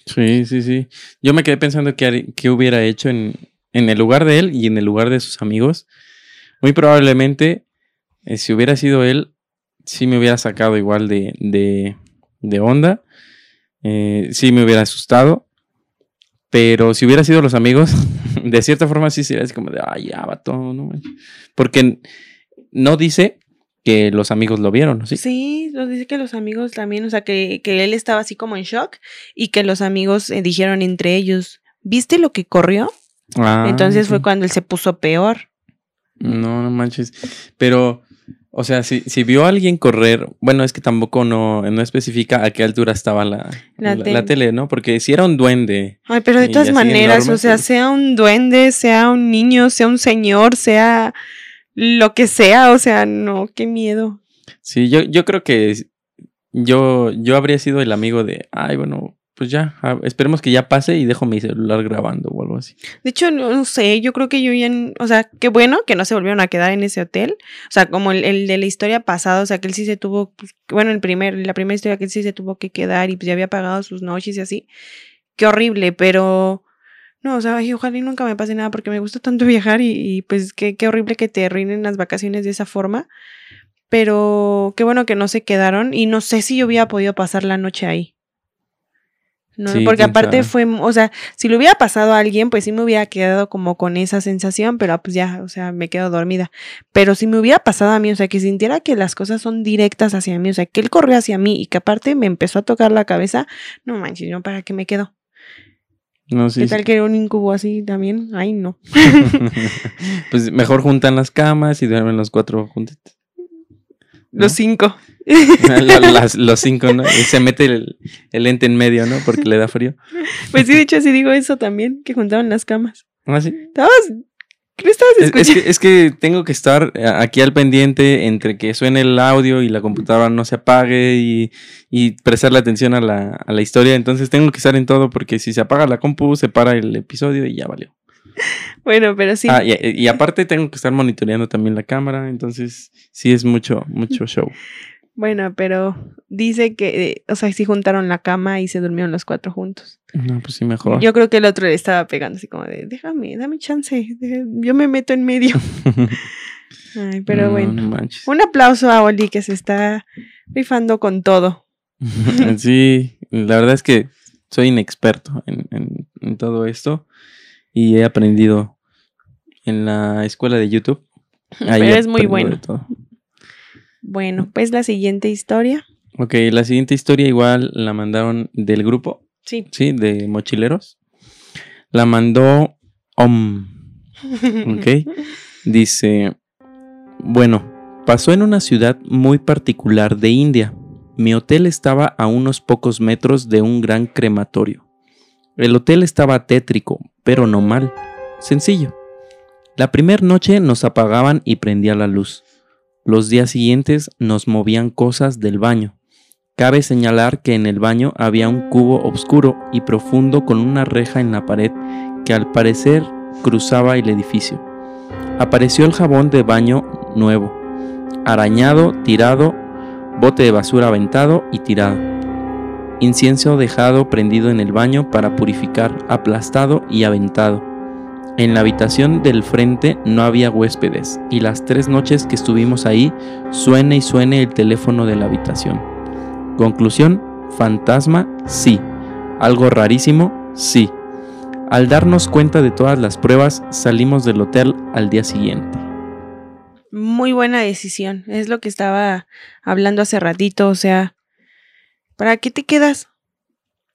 Sí, sí, sí. Yo me quedé pensando qué, qué hubiera hecho en, en el lugar de él y en el lugar de sus amigos. Muy probablemente, eh, si hubiera sido él, sí me hubiera sacado igual de, de, de onda. Eh, sí me hubiera asustado. Pero si hubiera sido los amigos, de cierta forma sí sería así como de, ay, ya, vato, no manches". Porque no dice que los amigos lo vieron, ¿no? ¿sí?
Sí, nos dice que los amigos también, o sea, que, que él estaba así como en shock y que los amigos eh, dijeron entre ellos, ¿viste lo que corrió?
Ah,
Entonces fue cuando él se puso peor.
No, no manches. Pero, o sea, si, si vio a alguien correr, bueno, es que tampoco no, no especifica a qué altura estaba la,
La
la,
tele.
la tele, ¿no? Porque si era un duende.
Ay, pero de todas maneras,
enorme,
o sea,
pues.
sea un duende, sea un niño, sea un señor, sea lo que sea, o sea, no, qué miedo.
Sí, yo, yo creo que yo, yo habría sido el amigo de, ay, bueno, pues ya, esperemos que ya pase y dejo mi celular grabando o algo así.
De hecho, no, no sé, yo creo que yo ya, o sea, qué bueno que no se volvieron a quedar en ese hotel. O sea, como el, el de la historia pasada, o sea, que él sí se tuvo, pues, bueno, el primer, la primera historia que él sí se tuvo que quedar y pues ya había pagado sus noches y así. Qué horrible, pero no, o sea, ay, ojalá y nunca me pase nada porque me gusta tanto viajar y, y, pues qué, qué horrible que te arruinen las vacaciones de esa forma. Pero qué bueno que no se quedaron y no sé si yo hubiera podido pasar la noche ahí. No,
Sí,
porque aparte
sabe.
fue, o sea, si le hubiera pasado a alguien, pues sí me hubiera quedado como con esa sensación, pero ah, pues ya, o sea, me quedo dormida. Pero si me hubiera pasado a mí, o sea, que sintiera que las cosas son directas hacia mí, o sea, que él corrió hacia mí y que aparte me empezó a tocar la cabeza, no manches, ¿no? ¿Para qué me quedo?
No sé.
¿Qué tal que era un incubo así también? Ay, no.
pues mejor juntan las camas y duermen los cuatro juntitos.
Los cinco.
Las- los cinco, ¿no? Y se mete el, el ente en medio, ¿no? Porque le da frío.
Pues sí, de hecho, sí digo eso también, que juntaban las camas.
¿Ah, sí?
¿Estabas? ¿Qué estabas
Es, es
escuchando?
que, es que tengo que estar eh, aquí al pendiente entre que suene el audio y la computadora no se apague y, y prestarle atención a la, a la historia. Entonces tengo que estar en todo porque si se apaga la compu, se para el episodio y ya valió.
Bueno, pero sí.
Ah, y, y aparte tengo que estar monitoreando también la cámara. Entonces sí es mucho, mucho show.
Bueno, pero dice que, eh, o sea, sí juntaron la cama y se durmieron los cuatro juntos.
No, pues sí, mejor.
Yo creo que el otro le estaba pegando así como de, déjame, dame chance, yo me meto en medio. Ay, pero
No,
bueno.
no.
Un aplauso a Oli que se está rifando con todo.
sí, la verdad es que soy inexperto en, en- en todo esto y he aprendido en la escuela de YouTube. Ahí
Pero es muy bueno.
todo.
Bueno, pues la siguiente historia.
Ok, la siguiente historia igual la mandaron del grupo,
Sí.
¿sí? De mochileros. La mandó Om. Ok. Dice, bueno, pasó en una ciudad muy particular de India. Mi hotel estaba a unos pocos metros de un gran crematorio. El hotel estaba tétrico, pero no mal. Sencillo. La primera noche nos apagaban y prendía la luz. Los días siguientes nos movían cosas del baño. Cabe señalar que en el baño había un cubo oscuro y profundo con una reja en la pared que al parecer cruzaba el edificio. Apareció el jabón de baño nuevo, arañado, tirado, bote de basura aventado y tirado. Incienso dejado prendido en el baño para purificar, aplastado y aventado. En la habitación del frente no había huéspedes y las tres noches que estuvimos ahí suene y suene el teléfono de la habitación. Conclusión, fantasma, sí. Algo rarísimo, sí. Al darnos cuenta de todas las pruebas, salimos del hotel al día siguiente.
Muy buena decisión. Es lo que estaba hablando hace ratito. O sea, ¿para qué te quedas?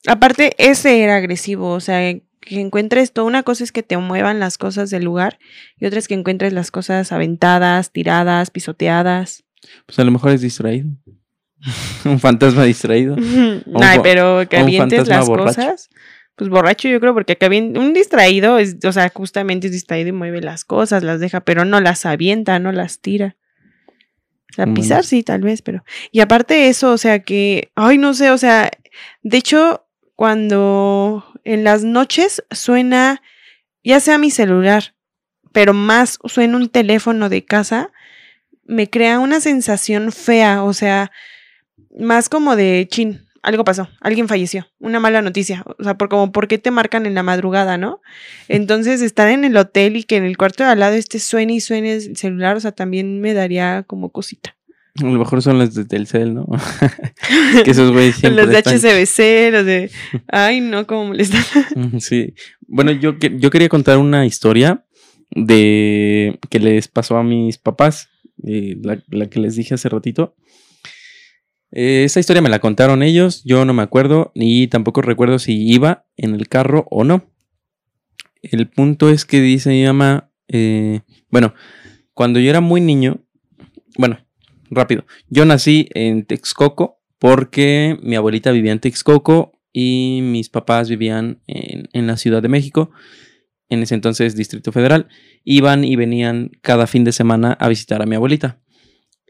Aparte, ese era agresivo. O sea, que encuentres todo. Una cosa es que te muevan las cosas del lugar y otra es que encuentres las cosas aventadas, tiradas, pisoteadas.
Pues a lo mejor es distraído. un fantasma distraído.
Ay, pero que avientes las cosas. Pues borracho yo creo, porque un distraído es, o sea, justamente es distraído y mueve las cosas, las deja, pero no las avienta, no las tira. O sea, pisar sí, tal vez, pero. Y aparte de eso, o sea, que, ay, no sé, o sea, de hecho, cuando en las noches suena, ya sea mi celular, pero más suena un teléfono de casa, me crea una sensación fea, o sea, más como de chin, algo pasó, alguien falleció, una mala noticia, o sea, por como por qué te marcan en la madrugada, ¿no? Entonces, estar en el hotel y que en el cuarto de al lado este suene y suene el celular, o sea, también me daría como cosita.
A lo mejor son los de Telcel, ¿no? que esos güeyes siempre
Los de HCBC, los de... Ay, no, cómo molestan.
sí. Bueno, yo, yo quería contar una historia de que les pasó a mis papás, eh, la, que les dije hace ratito. Eh, esa historia me la contaron ellos, yo no me acuerdo y tampoco recuerdo si iba en el carro o no. El punto es que dice mi mamá, eh, bueno, cuando yo era muy niño, bueno, rápido. Yo nací en Texcoco porque mi abuelita vivía en Texcoco y mis papás vivían en, la Ciudad de México, en ese entonces Distrito Federal. Iban y venían cada fin de semana a visitar a mi abuelita.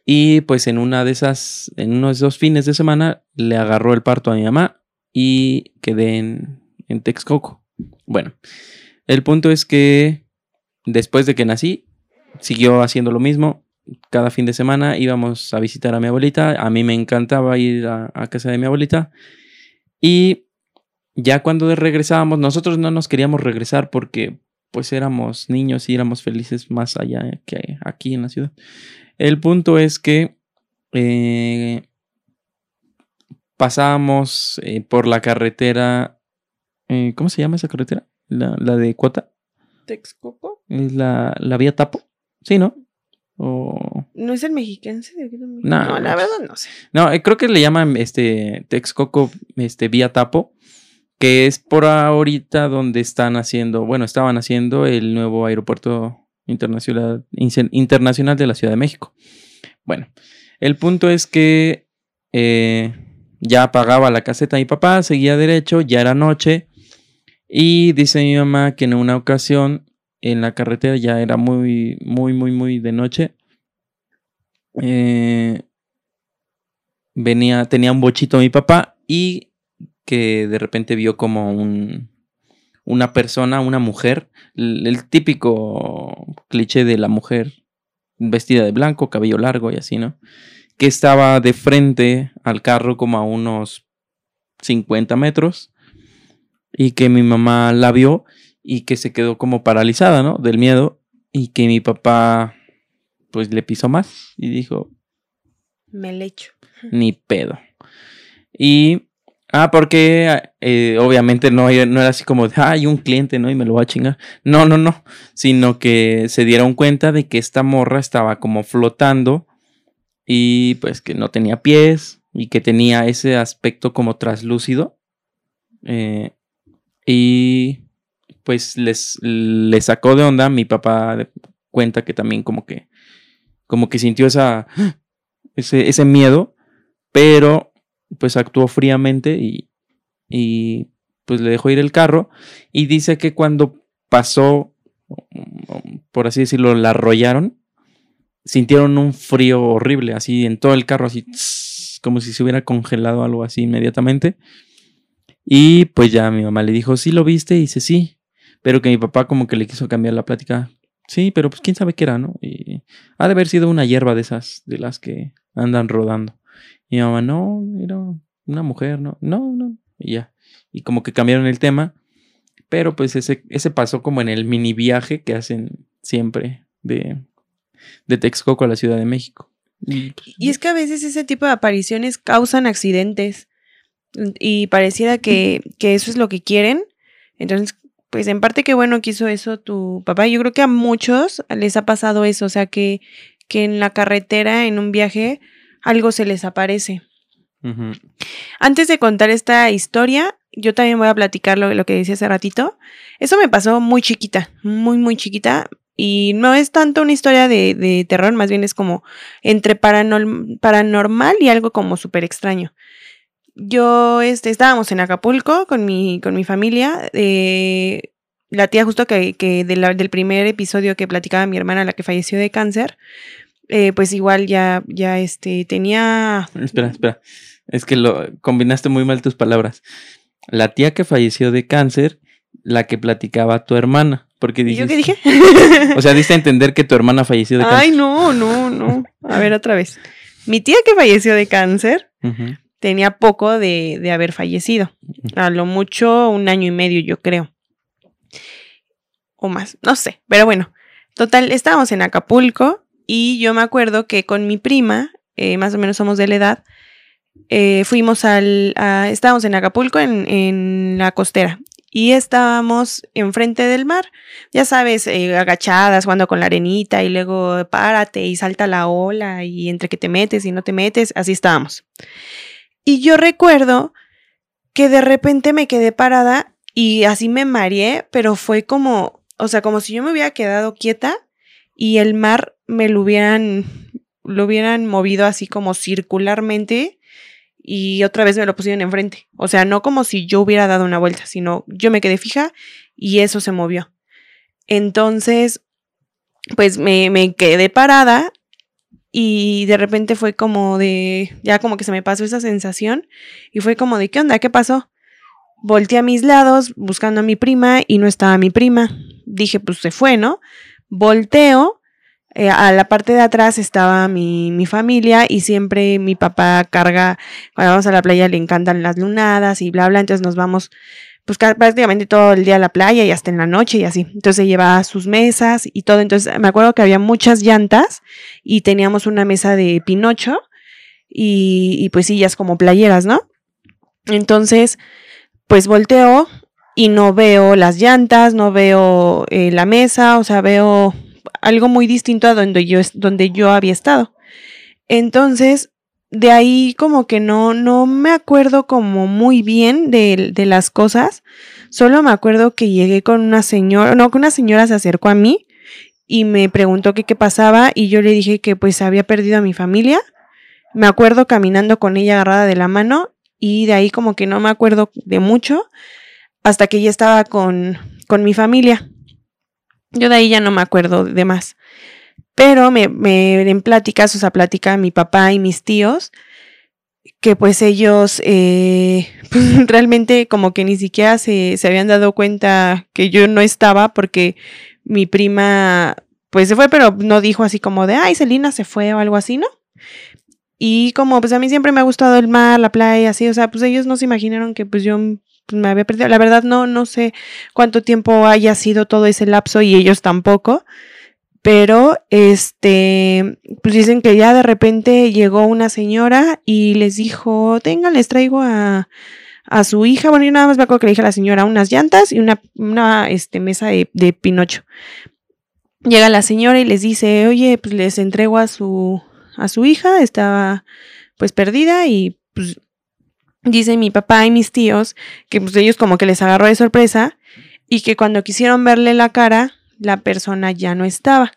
Y pues en una de esas, en uno de esos fines de semana, le agarró el parto a mi mamá y quedé en, en Texcoco. Bueno, el punto es que después de que nací, siguió haciendo lo mismo cada fin de semana íbamos a visitar a mi abuelita. A mí me encantaba ir a, casa de mi abuelita. Y ya cuando regresábamos, nosotros no nos queríamos regresar porque pues éramos niños y éramos felices más allá que aquí en la ciudad. El punto es que eh, pasábamos eh, por la carretera. Eh, ¿Cómo se llama esa carretera? La, de Cuota.
Texcoco.
Es la, la vía Tapo. Sí, ¿no?
¿No es el mexiquense? No, la verdad no sé.
No, eh, creo que le llaman este Texcoco este, vía Tapo, que es por ahorita donde están haciendo, bueno, estaban haciendo el nuevo aeropuerto internacional, internacional de la Ciudad de México. Bueno, el punto es que eh, ya pagaba la caseta mi papá, seguía derecho, ya era noche, y dice mi mamá que en una ocasión en la carretera ya era muy, muy, muy, muy de noche. Eh, venía, tenía un bochito mi papá y que de repente vio como un, una persona, una mujer, el, típico cliché de la mujer vestida de blanco, cabello largo y así, ¿no? Que estaba de frente al carro como a unos 50 metros y que mi mamá la vio y que se quedó como paralizada, ¿no? Del miedo y que mi papá pues le pisó más y dijo,
me le echo.
Ni pedo. Y, ah, porque eh, obviamente no, no era así como, ah, hay un cliente, ¿no? Y me lo va a chingar. No, no, no, sino que se dieron cuenta de que esta morra estaba como flotando y pues que no tenía pies y que tenía ese aspecto como traslúcido. Eh, y pues les, sacó de onda. Mi papá cuenta que también como que, como que sintió esa, ese, ese miedo, pero pues actuó fríamente y, y pues le dejó ir el carro. Y dice que cuando pasó, por así decirlo, la arrollaron, sintieron un frío horrible, así en todo el carro, así como si se hubiera congelado algo así inmediatamente. Y pues ya mi mamá le dijo, sí lo viste, y dice sí, pero que mi papá como que le quiso cambiar la plática. Sí, pero pues quién sabe qué era, ¿no? Y ha de haber sido una hierba de esas, de las que andan rodando. Y mi mamá, no, era una mujer, no, no, no. Y ya. Y como que cambiaron el tema. Pero pues ese, ese pasó como en el mini viaje que hacen siempre de, de Texcoco a la Ciudad de México. Y, pues,
es que a veces ese tipo de apariciones causan accidentes y pareciera que, que eso es lo que quieren. Entonces, pues en parte qué bueno que hizo eso tu papá. Yo creo que a muchos les ha pasado eso, o sea, que, que en la carretera, en un viaje, algo se les aparece. Antes de contar esta historia, yo también voy a platicar lo, lo que decía hace ratito. Eso me pasó muy chiquita, muy, muy chiquita. Y no es tanto una historia de, de terror, más bien es como entre paranormal y algo como súper extraño. Yo este, estábamos en Acapulco con mi, con mi familia. eh, la tía justo que, que de la- del primer episodio que platicaba mi hermana, la que falleció de cáncer, eh, pues igual ya, ya este, tenía
Espera, espera. Es que lo combinaste muy mal tus palabras. La tía que falleció de cáncer, la que platicaba tu hermana. Porque
¿Y yo qué dije?
O sea, diste a entender que tu hermana falleció de cáncer.
Ay, no, no, no. A ver, otra vez. Mi tía que falleció de cáncer
Ujú.
Tenía poco de, de haber fallecido. A lo mucho un año y medio, yo creo. O más, no sé. Pero bueno, total, estábamos en Acapulco y yo me acuerdo que con mi prima, eh, más o menos somos de la edad, eh, fuimos al... a- estábamos en Acapulco, en, en la costera. Y estábamos enfrente del mar, ya sabes, eh, agachadas, jugando con la arenita y luego párate y salta la ola y entre que te metes y no te metes, así estábamos. Y yo recuerdo que de repente me quedé parada y así me mareé, pero fue como, o sea, como si yo me hubiera quedado quieta y el mar me lo hubieran, lo hubieran movido así como circularmente y otra vez me lo pusieron enfrente. O sea, no como si yo hubiera dado una vuelta, sino yo me quedé fija y eso se movió. Entonces, pues me, me quedé parada y de repente fue como de, ya como que se me pasó esa sensación y fue como de, ¿qué onda? ¿Qué pasó? Volteé a mis lados buscando a mi prima y no estaba mi prima. Dije, pues se fue, ¿no? Volteo, eh, a la parte de atrás estaba mi, mi familia y siempre mi papá carga, cuando vamos a la playa le encantan las lunadas y bla, bla, entonces nos vamos pues ca- prácticamente todo el día a la playa y hasta en la noche y así. Entonces llevaba sus mesas y todo. Entonces me acuerdo que había muchas llantas y teníamos una mesa de pinocho y, y pues sillas como playeras, ¿no? Entonces, pues volteo y no veo las llantas, no veo eh, la mesa, o sea, veo algo muy distinto a donde yo, donde yo había estado. Entonces, de ahí como que no, no me acuerdo como muy bien de, de las cosas. Solo me acuerdo que llegué con una señora, no, que una señora se acercó a mí y me preguntó qué pasaba y yo le dije que pues había perdido a mi familia. Me acuerdo caminando con ella agarrada de la mano y de ahí como que no me acuerdo de mucho hasta que ya estaba con, con mi familia. Yo de ahí ya no me acuerdo de más. Pero me, me en pláticas, o sea, plática mi papá y mis tíos, que pues ellos eh, pues, realmente como que ni siquiera se, se habían dado cuenta que yo no estaba porque mi prima pues se fue, pero no dijo así como de, ay, Celina se fue o algo así, ¿no? Y como pues a mí siempre me ha gustado el mar, la playa, así, o sea, pues ellos no se imaginaron que pues yo pues, me había perdido. La verdad no, no sé cuánto tiempo haya sido todo ese lapso y ellos tampoco. Pero, este, pues dicen que ya de repente llegó una señora y les dijo, tengan, les traigo a, a su hija. Bueno, yo nada más me acuerdo que le dije a la señora unas llantas y una, una este, mesa de, de Pinocho. Llega la señora y les dice, oye, pues les entrego a su, a su hija, estaba pues perdida y pues dice mi papá y mis tíos que pues ellos como que les agarró de sorpresa y que cuando quisieron verle la cara, la persona ya no estaba.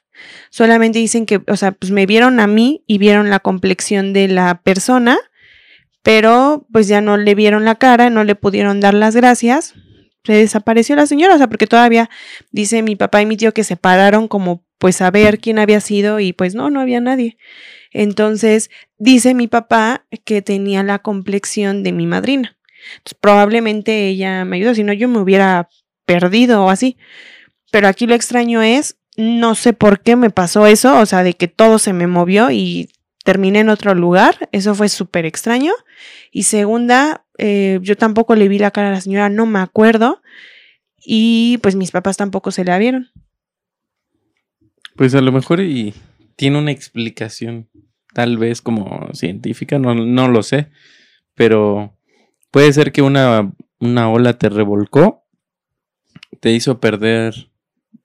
Solamente dicen que, o sea, pues me vieron a mí y vieron la complexión de la persona, pero pues ya no le vieron la cara, no le pudieron dar las gracias. Se desapareció la señora, o sea, porque todavía dice mi papá y mi tío que se pararon como pues a ver quién había sido y pues no, no había nadie. Entonces, dice mi papá que tenía la complexión de mi madrina. Entonces, probablemente ella me ayudó, si no yo me hubiera perdido o así. Pero aquí lo extraño es, no sé por qué me pasó eso, o sea, de que todo se me movió y terminé en otro lugar, eso fue súper extraño. Y segunda, eh, yo tampoco le vi la cara a la señora, no me acuerdo. Y pues mis papás tampoco se la vieron.
Pues a lo mejor y tiene una explicación, tal vez como científica, no, no lo sé, pero puede ser que una, una ola te revolcó, te hizo perder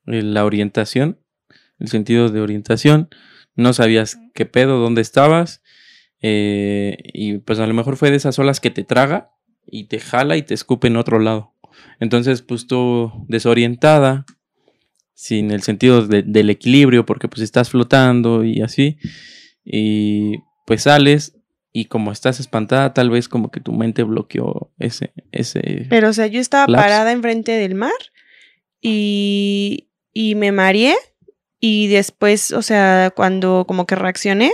la orientación, el sentido de orientación, no sabías qué pedo, dónde estabas, eh, y pues a lo mejor fue de esas olas que te traga y te jala y te escupe en otro lado. Entonces, pues tú desorientada, sin el sentido del equilibrio, porque pues estás flotando y así, y pues sales y como estás espantada, tal vez como que tu mente bloqueó ese... ese
Pero o sea, yo estaba parada enfrente del mar y, y me mareé y después, o sea, cuando como que reaccioné,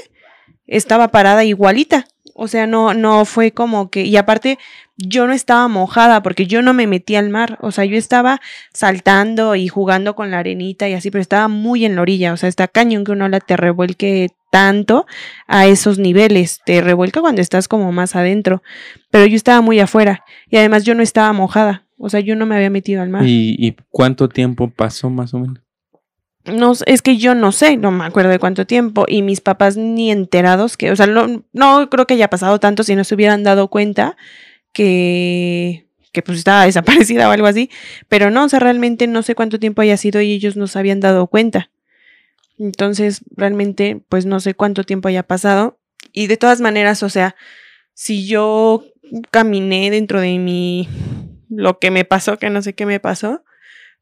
estaba parada igualita. O sea, no, no fue como que, y aparte, yo no estaba mojada porque yo no me metí al mar. O sea, yo estaba saltando y jugando con la arenita y así, pero estaba muy en la orilla. O sea, está cañón que uno la te revuelque tanto a esos niveles. Te revuelca cuando estás como más adentro. Pero yo estaba muy afuera y además yo no estaba mojada. O sea, yo no me había metido al mar.
¿Y, y cuánto tiempo pasó más o menos?
No, es que yo no sé, no me acuerdo de cuánto tiempo, y mis papás ni enterados que, o sea, no, no creo que haya pasado tanto si no se hubieran dado cuenta que, que pues estaba desaparecida o algo así, pero no, o sea, realmente no sé cuánto tiempo haya sido y ellos no se habían dado cuenta. Entonces, realmente, pues no sé cuánto tiempo haya pasado. Y de todas maneras, o sea, si yo caminé dentro de mi, lo que me pasó, que no sé qué me pasó,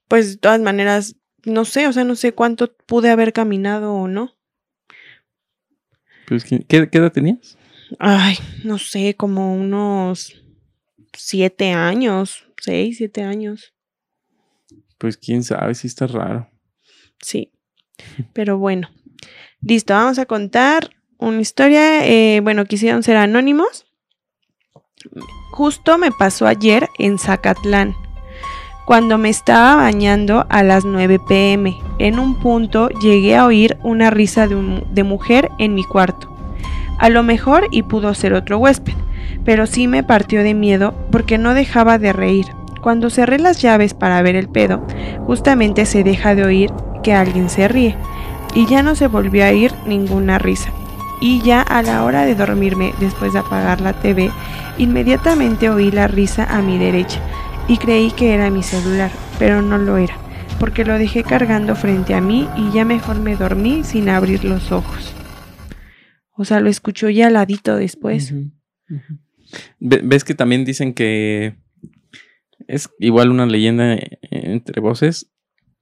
pues de todas maneras no sé, o sea, no sé cuánto pude haber caminado o no.
Pues, ¿qué, ¿Qué edad tenías?
Ay, no sé, como unos siete años, seis, siete años.
Pues quién sabe si está raro.
Sí, pero bueno. Listo, vamos a contar una historia. Eh, bueno, quisieron ser anónimos. Justo me pasó ayer en Zacatlán cuando me estaba bañando a las 9 pm. En un punto llegué a oír una risa de, mujer en mi cuarto. A lo mejor y pudo ser otro huésped, pero sí me partió de miedo porque no dejaba de reír. Cuando cerré las llaves para ver el pedo, justamente se deja de oír que alguien se ríe y ya no se volvió a oír ninguna risa. Y ya a la hora de dormirme, después de apagar la TV, inmediatamente oí la risa a mi derecha y creí que era mi celular, pero no lo era, porque lo dejé cargando frente a mí y ya mejor me dormí sin abrir los ojos. O sea, lo escuchó ya al ladito después.
¿Ves que también dicen que es igual una leyenda entre voces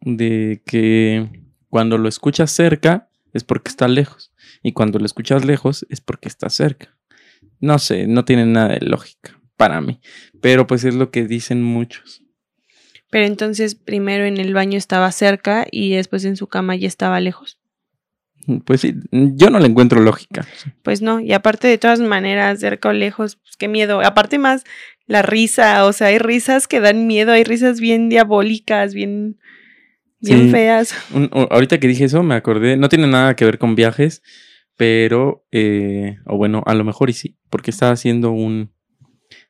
de que cuando lo escuchas cerca es porque está lejos y cuando lo escuchas lejos es porque está cerca? No sé, no tiene nada de lógica para mí. Pero pues es lo que dicen muchos.
Pero entonces primero en el baño estaba cerca y después en su cama ya estaba lejos.
Pues sí, yo no le encuentro lógica.
Pues no, y aparte de todas maneras, cerca o lejos, pues qué miedo. Aparte más la risa, o sea, hay risas que dan miedo, hay risas bien diabólicas, bien, bien feas.
ahorita que dije eso me acordé, no tiene nada que ver con viajes, pero, eh, o bueno, a lo mejor y sí, porque estaba haciendo un,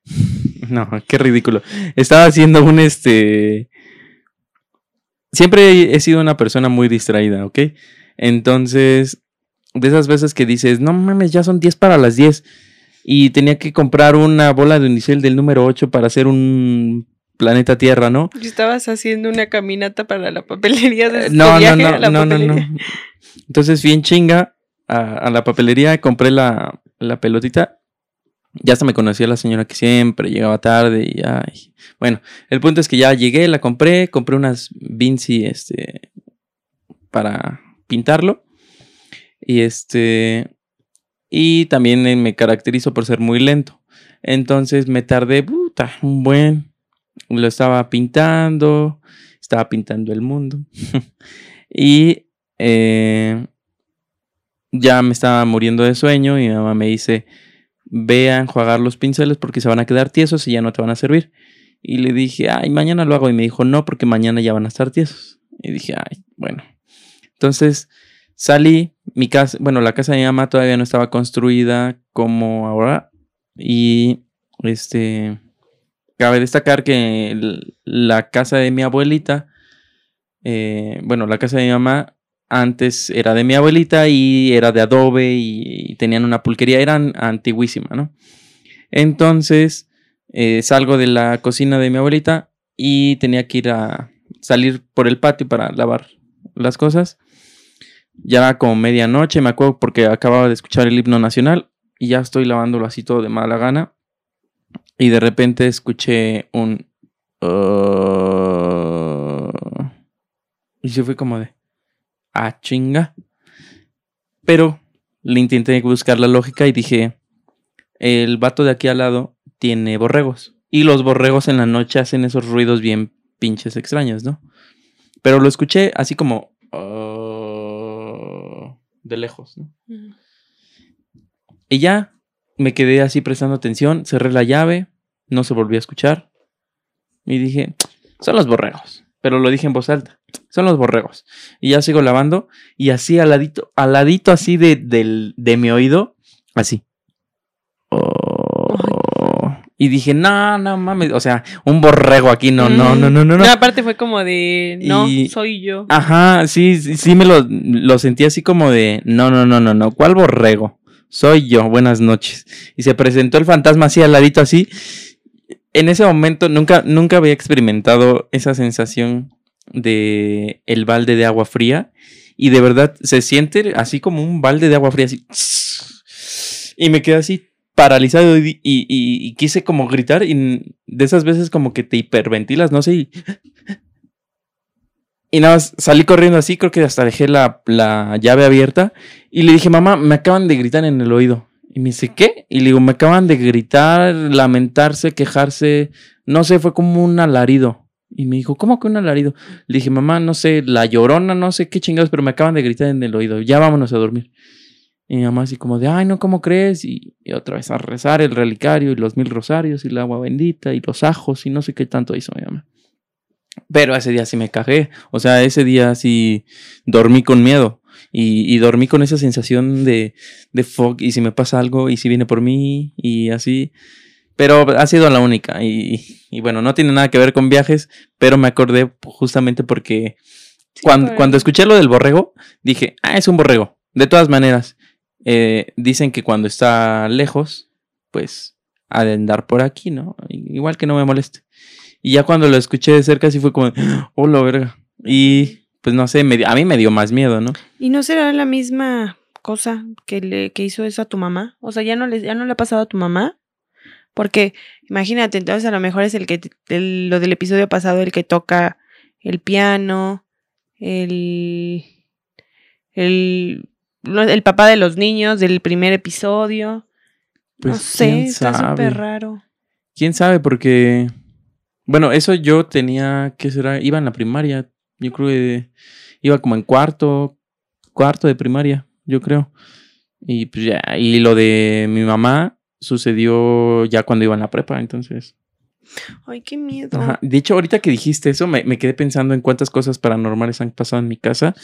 no, qué ridículo. Estaba haciendo un este. Siempre he sido una persona muy distraída, ¿ok? Entonces, de esas veces que dices, no mames, ya son 10 para las 10. Y tenía que comprar una bola de unicel del número 8 para hacer un planeta Tierra, ¿no?
Y estabas haciendo una caminata para la papelería de
no, no, no, no, no, no. Entonces, bien chinga a, la papelería, compré la, la pelotita Ya hasta me conocía la señora que siempre llegaba tarde y. Bueno, el punto es que ya llegué, la compré, compré unas Vinci este para pintarlo. Y este y también eh, me caracterizo por ser muy lento. Entonces me tardé puta, un buen lo estaba pintando, estaba pintando el mundo. y eh, ya me estaba muriendo de sueño y mi mamá me dice, ve a enjuagar los pinceles porque se van a quedar tiesos y ya no te van a servir. Y le dije, ay, mañana lo hago. Y me dijo, no, porque mañana ya van a estar tiesos. Y dije, ay, bueno. Entonces salí, mi casa, bueno, la casa de mi mamá todavía no estaba construida como ahora. Y este, cabe destacar que la casa de mi abuelita, eh, bueno, la casa de mi mamá antes era de mi abuelita y era de adobe y, tenían una pulquería, eran antiguísima, ¿no? Entonces eh, salgo de la cocina de mi abuelita y tenía que ir a salir por el patio para lavar las cosas. Ya era como medianoche, me acuerdo porque acababa de escuchar el himno nacional y ya estoy lavándolo así todo de mala gana. Y de repente escuché un... Uh, y se fue como de ah, chinga. Pero le intenté buscar la lógica y dije, el vato de aquí al lado tiene borregos. Y los borregos en la noche hacen esos ruidos bien pinches extraños, ¿no? Pero lo escuché así como... Ah", de lejos, ¿no? Y ya me quedé así prestando atención, cerré la llave, no se volvió a escuchar. Y dije, son los borregos. Pero lo dije en voz alta. Son los borregos. Y ya sigo lavando. Y así al ladito, al ladito así de, de mi oído. Así. Oh. Y dije, no, no mames. O sea, un borrego aquí, no, no, no, no, no. No,
aparte fue como de, no, soy yo.
Ajá, sí, sí, sí me lo, lo sentí así como de, no, no, no, no, no. ¿Cuál borrego? Soy yo, buenas noches. Y se presentó el fantasma así al ladito así. En ese momento nunca, nunca había experimentado esa sensación de el balde de agua fría y de verdad se siente así como un balde de agua fría así y me quedé así paralizado y, quise como gritar y de esas veces como que te hiperventilas, no sé, y, nada más salí corriendo así, creo que hasta dejé la, la llave abierta y le dije, mamá, me acaban de gritar en el oído. Y me dice, ¿qué? Y le digo, me acaban de gritar, lamentarse, quejarse, no sé, fue como un alarido. Y me dijo, ¿cómo que un alarido? Le dije, mamá, no sé, la llorona, no sé qué chingados, pero me acaban de gritar en el oído, ya vámonos a dormir. Y mi mamá así como de, ay, no, ¿cómo crees? Y, otra vez a rezar el relicario y los mil rosarios y el agua bendita y los ajos y no sé qué tanto hizo mi mamá. Pero ese día sí me cajé, o sea, ese día sí dormí con miedo y, y dormí con esa sensación de, de fog y si me pasa algo y si viene por mí y así. Pero ha sido la única. Y, bueno, no tiene nada que ver con viajes, pero me acordé justamente porque cuando, cuando, escuché lo del borrego, dije, ah, es un borrego. De todas maneras, eh, dicen que cuando está lejos, pues ha de andar por aquí, ¿no? Igual que no me moleste. Y ya cuando lo escuché de cerca, sí fue como, oh, la verga. Y pues no sé, a mí me dio más miedo, ¿no?
¿Y no será la misma cosa que le que hizo eso a tu mamá? O sea, ¿ya no le, ya no le ha pasado a tu mamá? Porque imagínate, entonces a lo mejor es el que, lo del episodio pasado, el que toca el piano, el, el, el papá de los niños del primer episodio. no pues, sé, está súper raro.
¿Quién sabe? Porque, bueno, eso yo tenía, ¿qué será? Iba en la primaria, yo creo que iba como en cuarto, cuarto de primaria, yo creo. Y pues ya, y lo de mi mamá, sucedió ya cuando iba en la prepa, entonces.
Ay, qué miedo.
De hecho, ahorita que dijiste eso, me, quedé pensando en cuántas cosas paranormales han pasado en mi casa.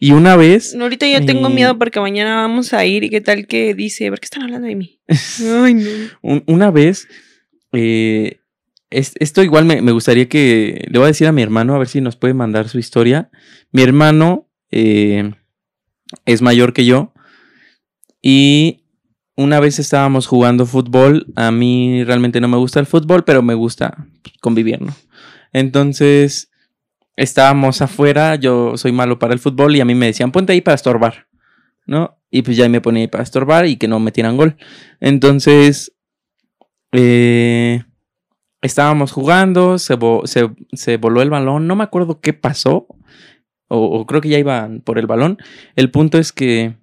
Y una vez.
ahorita ya tengo miedo porque mañana vamos a ir y qué tal que dice, ¿por qué están hablando de mí? Ay,
no. una vez, eh, esto igual me, gustaría que. Le voy a decir a mi hermano a ver si nos puede mandar su historia. Mi hermano eh, es mayor que yo. Y una vez estábamos jugando fútbol. A mí realmente no me gusta el fútbol, pero me gusta convivir, ¿no? Entonces, estábamos afuera. Yo soy malo para el fútbol y a mí me decían, ponte ahí para estorbar, ¿no? Y pues ya me ponía ahí para estorbar y que no metieran gol. Entonces, eh, estábamos jugando, se, se- se voló el balón, no me acuerdo qué pasó, o, creo que ya iban por el balón. El punto es que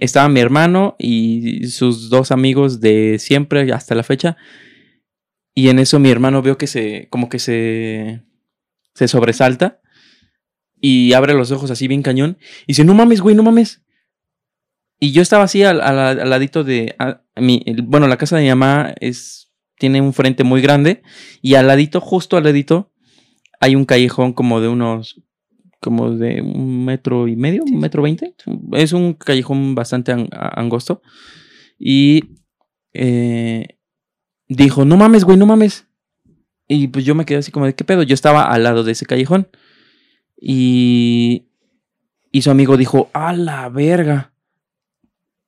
estaba mi hermano y sus dos amigos de siempre hasta la fecha. Y en eso mi hermano veo que se, como que se, se sobresalta y abre los ojos así bien cañón. Y dice, no mames, güey, no mames. Y yo estaba así al, al- ladito de, mi, bueno, la casa de mi mamá es, tiene un frente muy grande y al ladito, justo al ladito, hay un callejón como de unos, como de un metro y medio, un metro veinte. Es un callejón bastante angosto. Y eh, dijo, no mames, güey, no mames. Y pues yo me quedé así como de, ¿qué pedo? Yo estaba al lado de ese callejón. Y, y su amigo dijo, a la verga.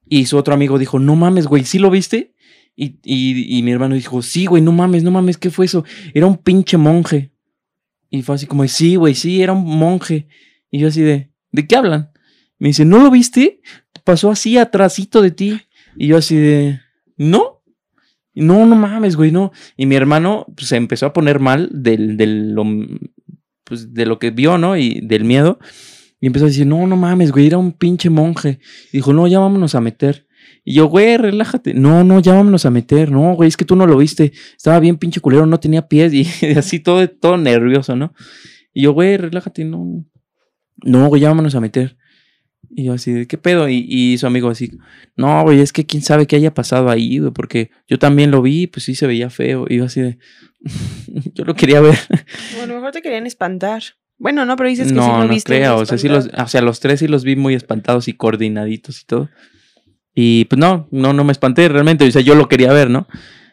Y su otro amigo dijo, no mames, güey, ¿sí lo viste? Y, y, mi hermano dijo, sí, güey, no mames, no mames, ¿qué fue eso? Era un pinche monje. Y fue así como, sí, güey, sí, era un monje. Y yo así de, ¿de qué hablan? Me dice, ¿no lo viste? Pasó así atrásito de ti. Y yo así de, ¿no? No, no mames, güey, no. Y mi hermano pues, se empezó a poner mal del, del, pues, de lo que vio, ¿no? Y del miedo. Y empezó a decir, no, no mames, güey, era un pinche monje. Y dijo, no, ya vámonos a meter. Y yo, güey, relájate. No, no, ya vámonos a meter. No, güey, es que tú no lo viste. Estaba bien pinche culero, no tenía pies y así todo, todo nervioso, ¿no? Y yo, güey, relájate, no. No, güey, ya vámonos a meter. Y yo así, de qué pedo? Y, y su amigo así, no, güey, es que quién sabe qué haya pasado ahí, güey, porque yo también lo vi, pues sí se veía feo. Y yo así de, yo lo quería ver.
O a lo mejor te querían espantar. Bueno, no, pero dices que
no,
sí lo
no
viste.
creo. O sea, sí los, o sea, los tres sí los vi muy espantados y coordinaditos y todo. Y pues no, no, no me espanté realmente. O sea, yo lo quería ver, ¿no?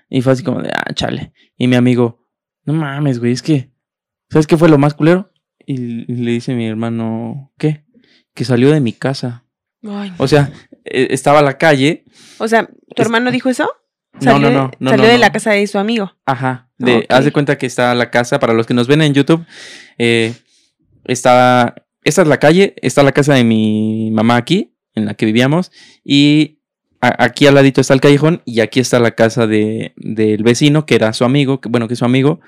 Y fue así como de, ah, chale. Y mi amigo, no mames, güey, es que, ¿sabes qué fue lo más culero? Y le dice mi hermano, ¿qué? Que salió de mi casa.
Ay,
O sea, eh, estaba a la calle.
O sea, ¿tu
Es-
hermano dijo eso?
No, no, no. no,
Salió
no,
de la casa de su amigo.
Ajá. De,
Ok.
Haz de cuenta que está la casa, para los que nos ven en YouTube, eh, está, esta es la calle, está la casa de mi mamá aquí, en la que vivíamos, y aquí al ladito está el callejón, y aquí está la casa de, del vecino, que era su amigo, bueno, que es su amigo,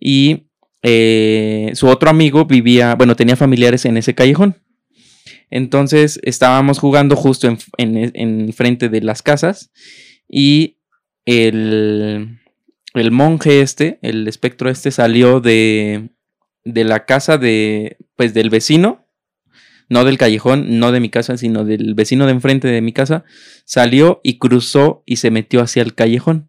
y eh, su otro amigo vivía, bueno, tenía familiares en ese callejón. Entonces estábamos jugando justo en, en, en frente de las casas y el, el monje este, el espectro este, salió de, de la casa de, pues, del vecino, no del callejón, no de mi casa, sino del vecino de enfrente de mi casa, salió y cruzó y se metió hacia el callejón.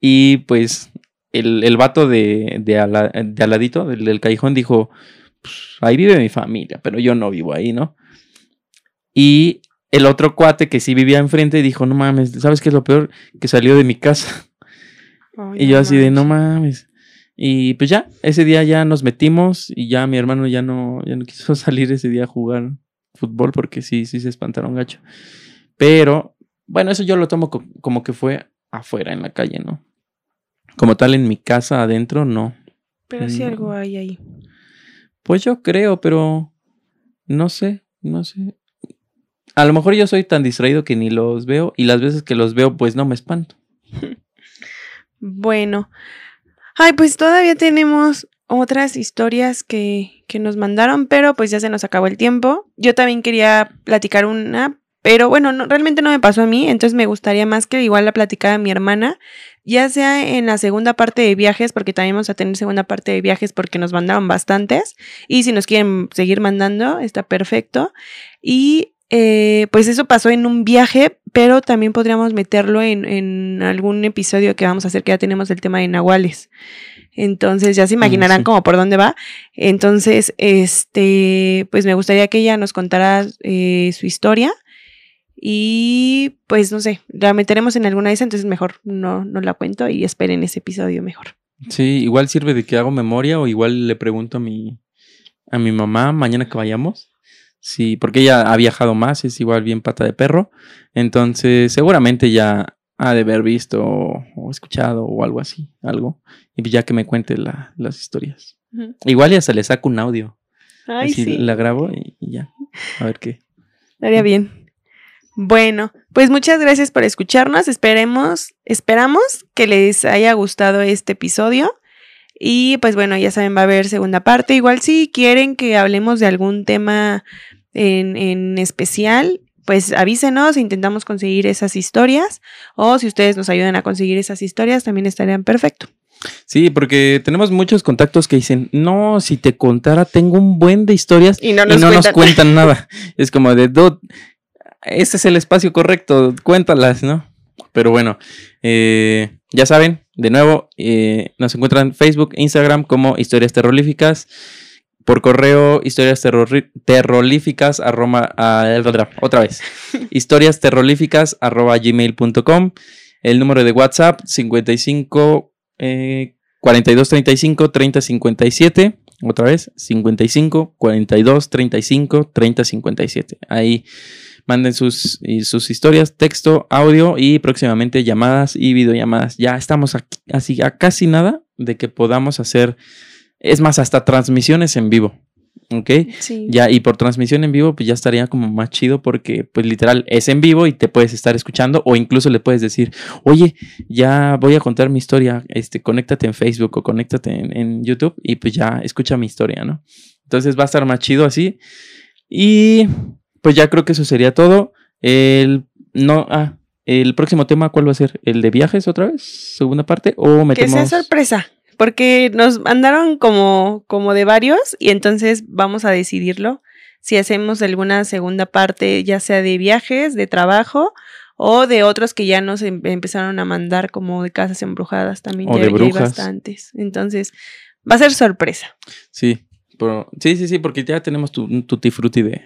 Y pues el, el vato de, de, ala- de al ladito, del, del callejón, dijo, "Pues, ahí vive mi familia, pero yo no vivo ahí, ¿no? Y el otro cuate que sí vivía enfrente dijo, no mames, ¿sabes qué es lo peor? Que salió de mi casa. Y yo
no
así de, no mames. Y pues ya, ese día ya nos metimos y ya mi hermano ya no, ya no quiso salir ese día a jugar fútbol porque sí, sí se espantaron gacho. Pero, bueno, eso yo lo tomo co- como que fue afuera, en la calle, ¿no? Como tal, en mi casa, adentro, no.
Pero sí
No.
algo hay ahí.
Pues yo creo, pero no sé, no sé. A lo mejor yo soy tan distraído que ni los veo y las veces que los veo, pues no me espanto.
Bueno. Ay, pues todavía tenemos otras historias que, que nos mandaron, pero pues ya se nos acabó el tiempo. Yo también quería platicar una, pero bueno, no, realmente no me pasó a mí, entonces me gustaría más que igual la platicara mi hermana, ya sea en la segunda parte de viajes, porque también vamos a tener segunda parte de viajes porque nos mandaron bastantes, y si nos quieren seguir mandando, está perfecto. Y eh, pues eso pasó en un viaje, pero también podríamos meterlo en, en algún episodio que vamos a hacer, que ya tenemos el tema de nahuales. Entonces ya se imaginarán
sí.
como por dónde va. Entonces, este, pues me gustaría que ella nos contara eh, su historia. Y pues no sé, la meteremos en alguna de esas, entonces mejor no, no la cuento y esperen ese episodio mejor.
Sí, igual sirve de que hago memoria o igual le pregunto a mi, a mi mamá mañana que vayamos. Sí, porque ella ha viajado más, es igual bien pata de perro. Entonces, seguramente ya ha de haber visto o, escuchado o algo así, algo. Y ya que me cuente la- las historias. Igual ya se le saca un audio.
Ay,
así
sí,
la grabo y, y ya. A ver qué.
estaría bien. Bueno, pues muchas gracias por escucharnos. Esperemos, esperamos que les haya gustado este episodio. Y pues bueno, ya saben, va a haber segunda parte. Igual si quieren que hablemos de algún tema en, en especial, pues avísenos, intentamos conseguir esas historias. O si ustedes nos ayudan a conseguir esas historias, también estarían perfecto.
Sí, porque tenemos muchos contactos que dicen, no, si te contara, tengo un buen de historias
Y no
y
nos,
no nos
cuentan.
cuentan nada. Es como de, dude, este es el espacio correcto, cuéntalas, ¿no? Pero bueno, eh, ya saben, de nuevo, eh, nos encuentran en Facebook, Instagram como Historias Terroríficas. Por correo, historias terroríficas, arroba, ah, otra vez, historias terroríficas, arroba gmail.com. El número de WhatsApp, 55 eh, 42 35 30 57. Otra vez, 55 42 35 30 57. Ahí manden sus, y sus historias, texto, audio y próximamente llamadas y videollamadas. Ya estamos aquí, así a casi nada de que podamos hacer, es más, hasta transmisiones en vivo. ¿Ok?
Sí.
Ya, y por transmisión en vivo, pues ya estaría como más chido porque, pues literal, es en vivo y te puedes estar escuchando o incluso le puedes decir, oye, ya voy a contar mi historia, este, conéctate en Facebook o conéctate en, en YouTube y pues ya escucha mi historia, ¿no? Entonces va a estar más chido así. Y pues ya creo que eso sería todo. El, no, ah, el próximo tema, ¿cuál va a ser? ¿El de viajes otra vez? ¿Segunda parte? ¿O
Que
metemos...?
sea sorpresa. Porque nos mandaron como, como de varios y entonces vamos a decidirlo si hacemos alguna segunda parte, ya sea de viajes, de trabajo o de otros que ya nos em- empezaron a mandar como de casas embrujadas también.
O
ya,
de
ya hay
brujas.
bastantes. Entonces va a ser sorpresa.
Sí, pero, sí, sí, sí, porque ya tenemos tu, un tutti frutti de,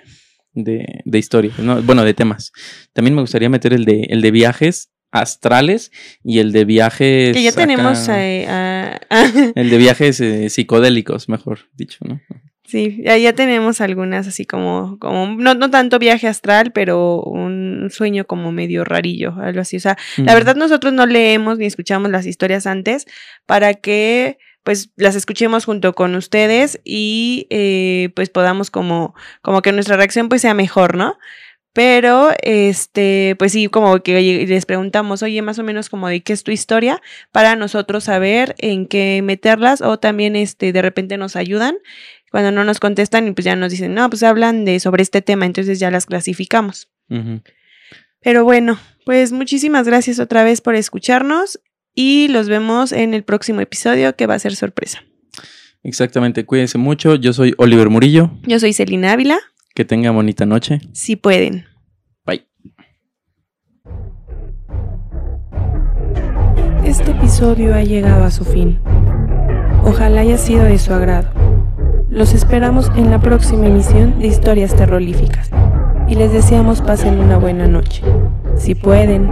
de, de historias, ¿no? bueno, de temas. También me gustaría meter el de, el de viajes astrales y el de viajes...
Que ya tenemos
acá-
a-
El de viajes eh, psicodélicos, mejor dicho, ¿no?
Sí, ya, ya tenemos algunas así como, como no, no tanto viaje astral, pero un sueño como medio rarillo, algo así. O sea, la verdad nosotros no leemos ni escuchamos las historias antes para que pues las escuchemos junto con ustedes y eh, pues podamos como, como que nuestra reacción pues sea mejor, ¿no? Pero, este, pues sí, como que les preguntamos, oye, más o menos como de qué es tu historia, para nosotros saber en qué meterlas, o también, este, de repente nos ayudan cuando no nos contestan y pues ya nos dicen, no, pues hablan de sobre este tema, entonces ya las clasificamos. Pero bueno, pues muchísimas gracias otra vez por escucharnos y los vemos en el próximo episodio que va a ser sorpresa.
Exactamente, cuídense mucho. Yo soy Oliver Murillo.
Yo soy Celina Ávila,
Que tengan bonita noche.
si pueden.
Bye.
Este episodio ha llegado a su fin. Ojalá haya sido de su agrado. Los esperamos en la próxima emisión de Historias Terroríficas y les deseamos pasen una buena noche. Si pueden,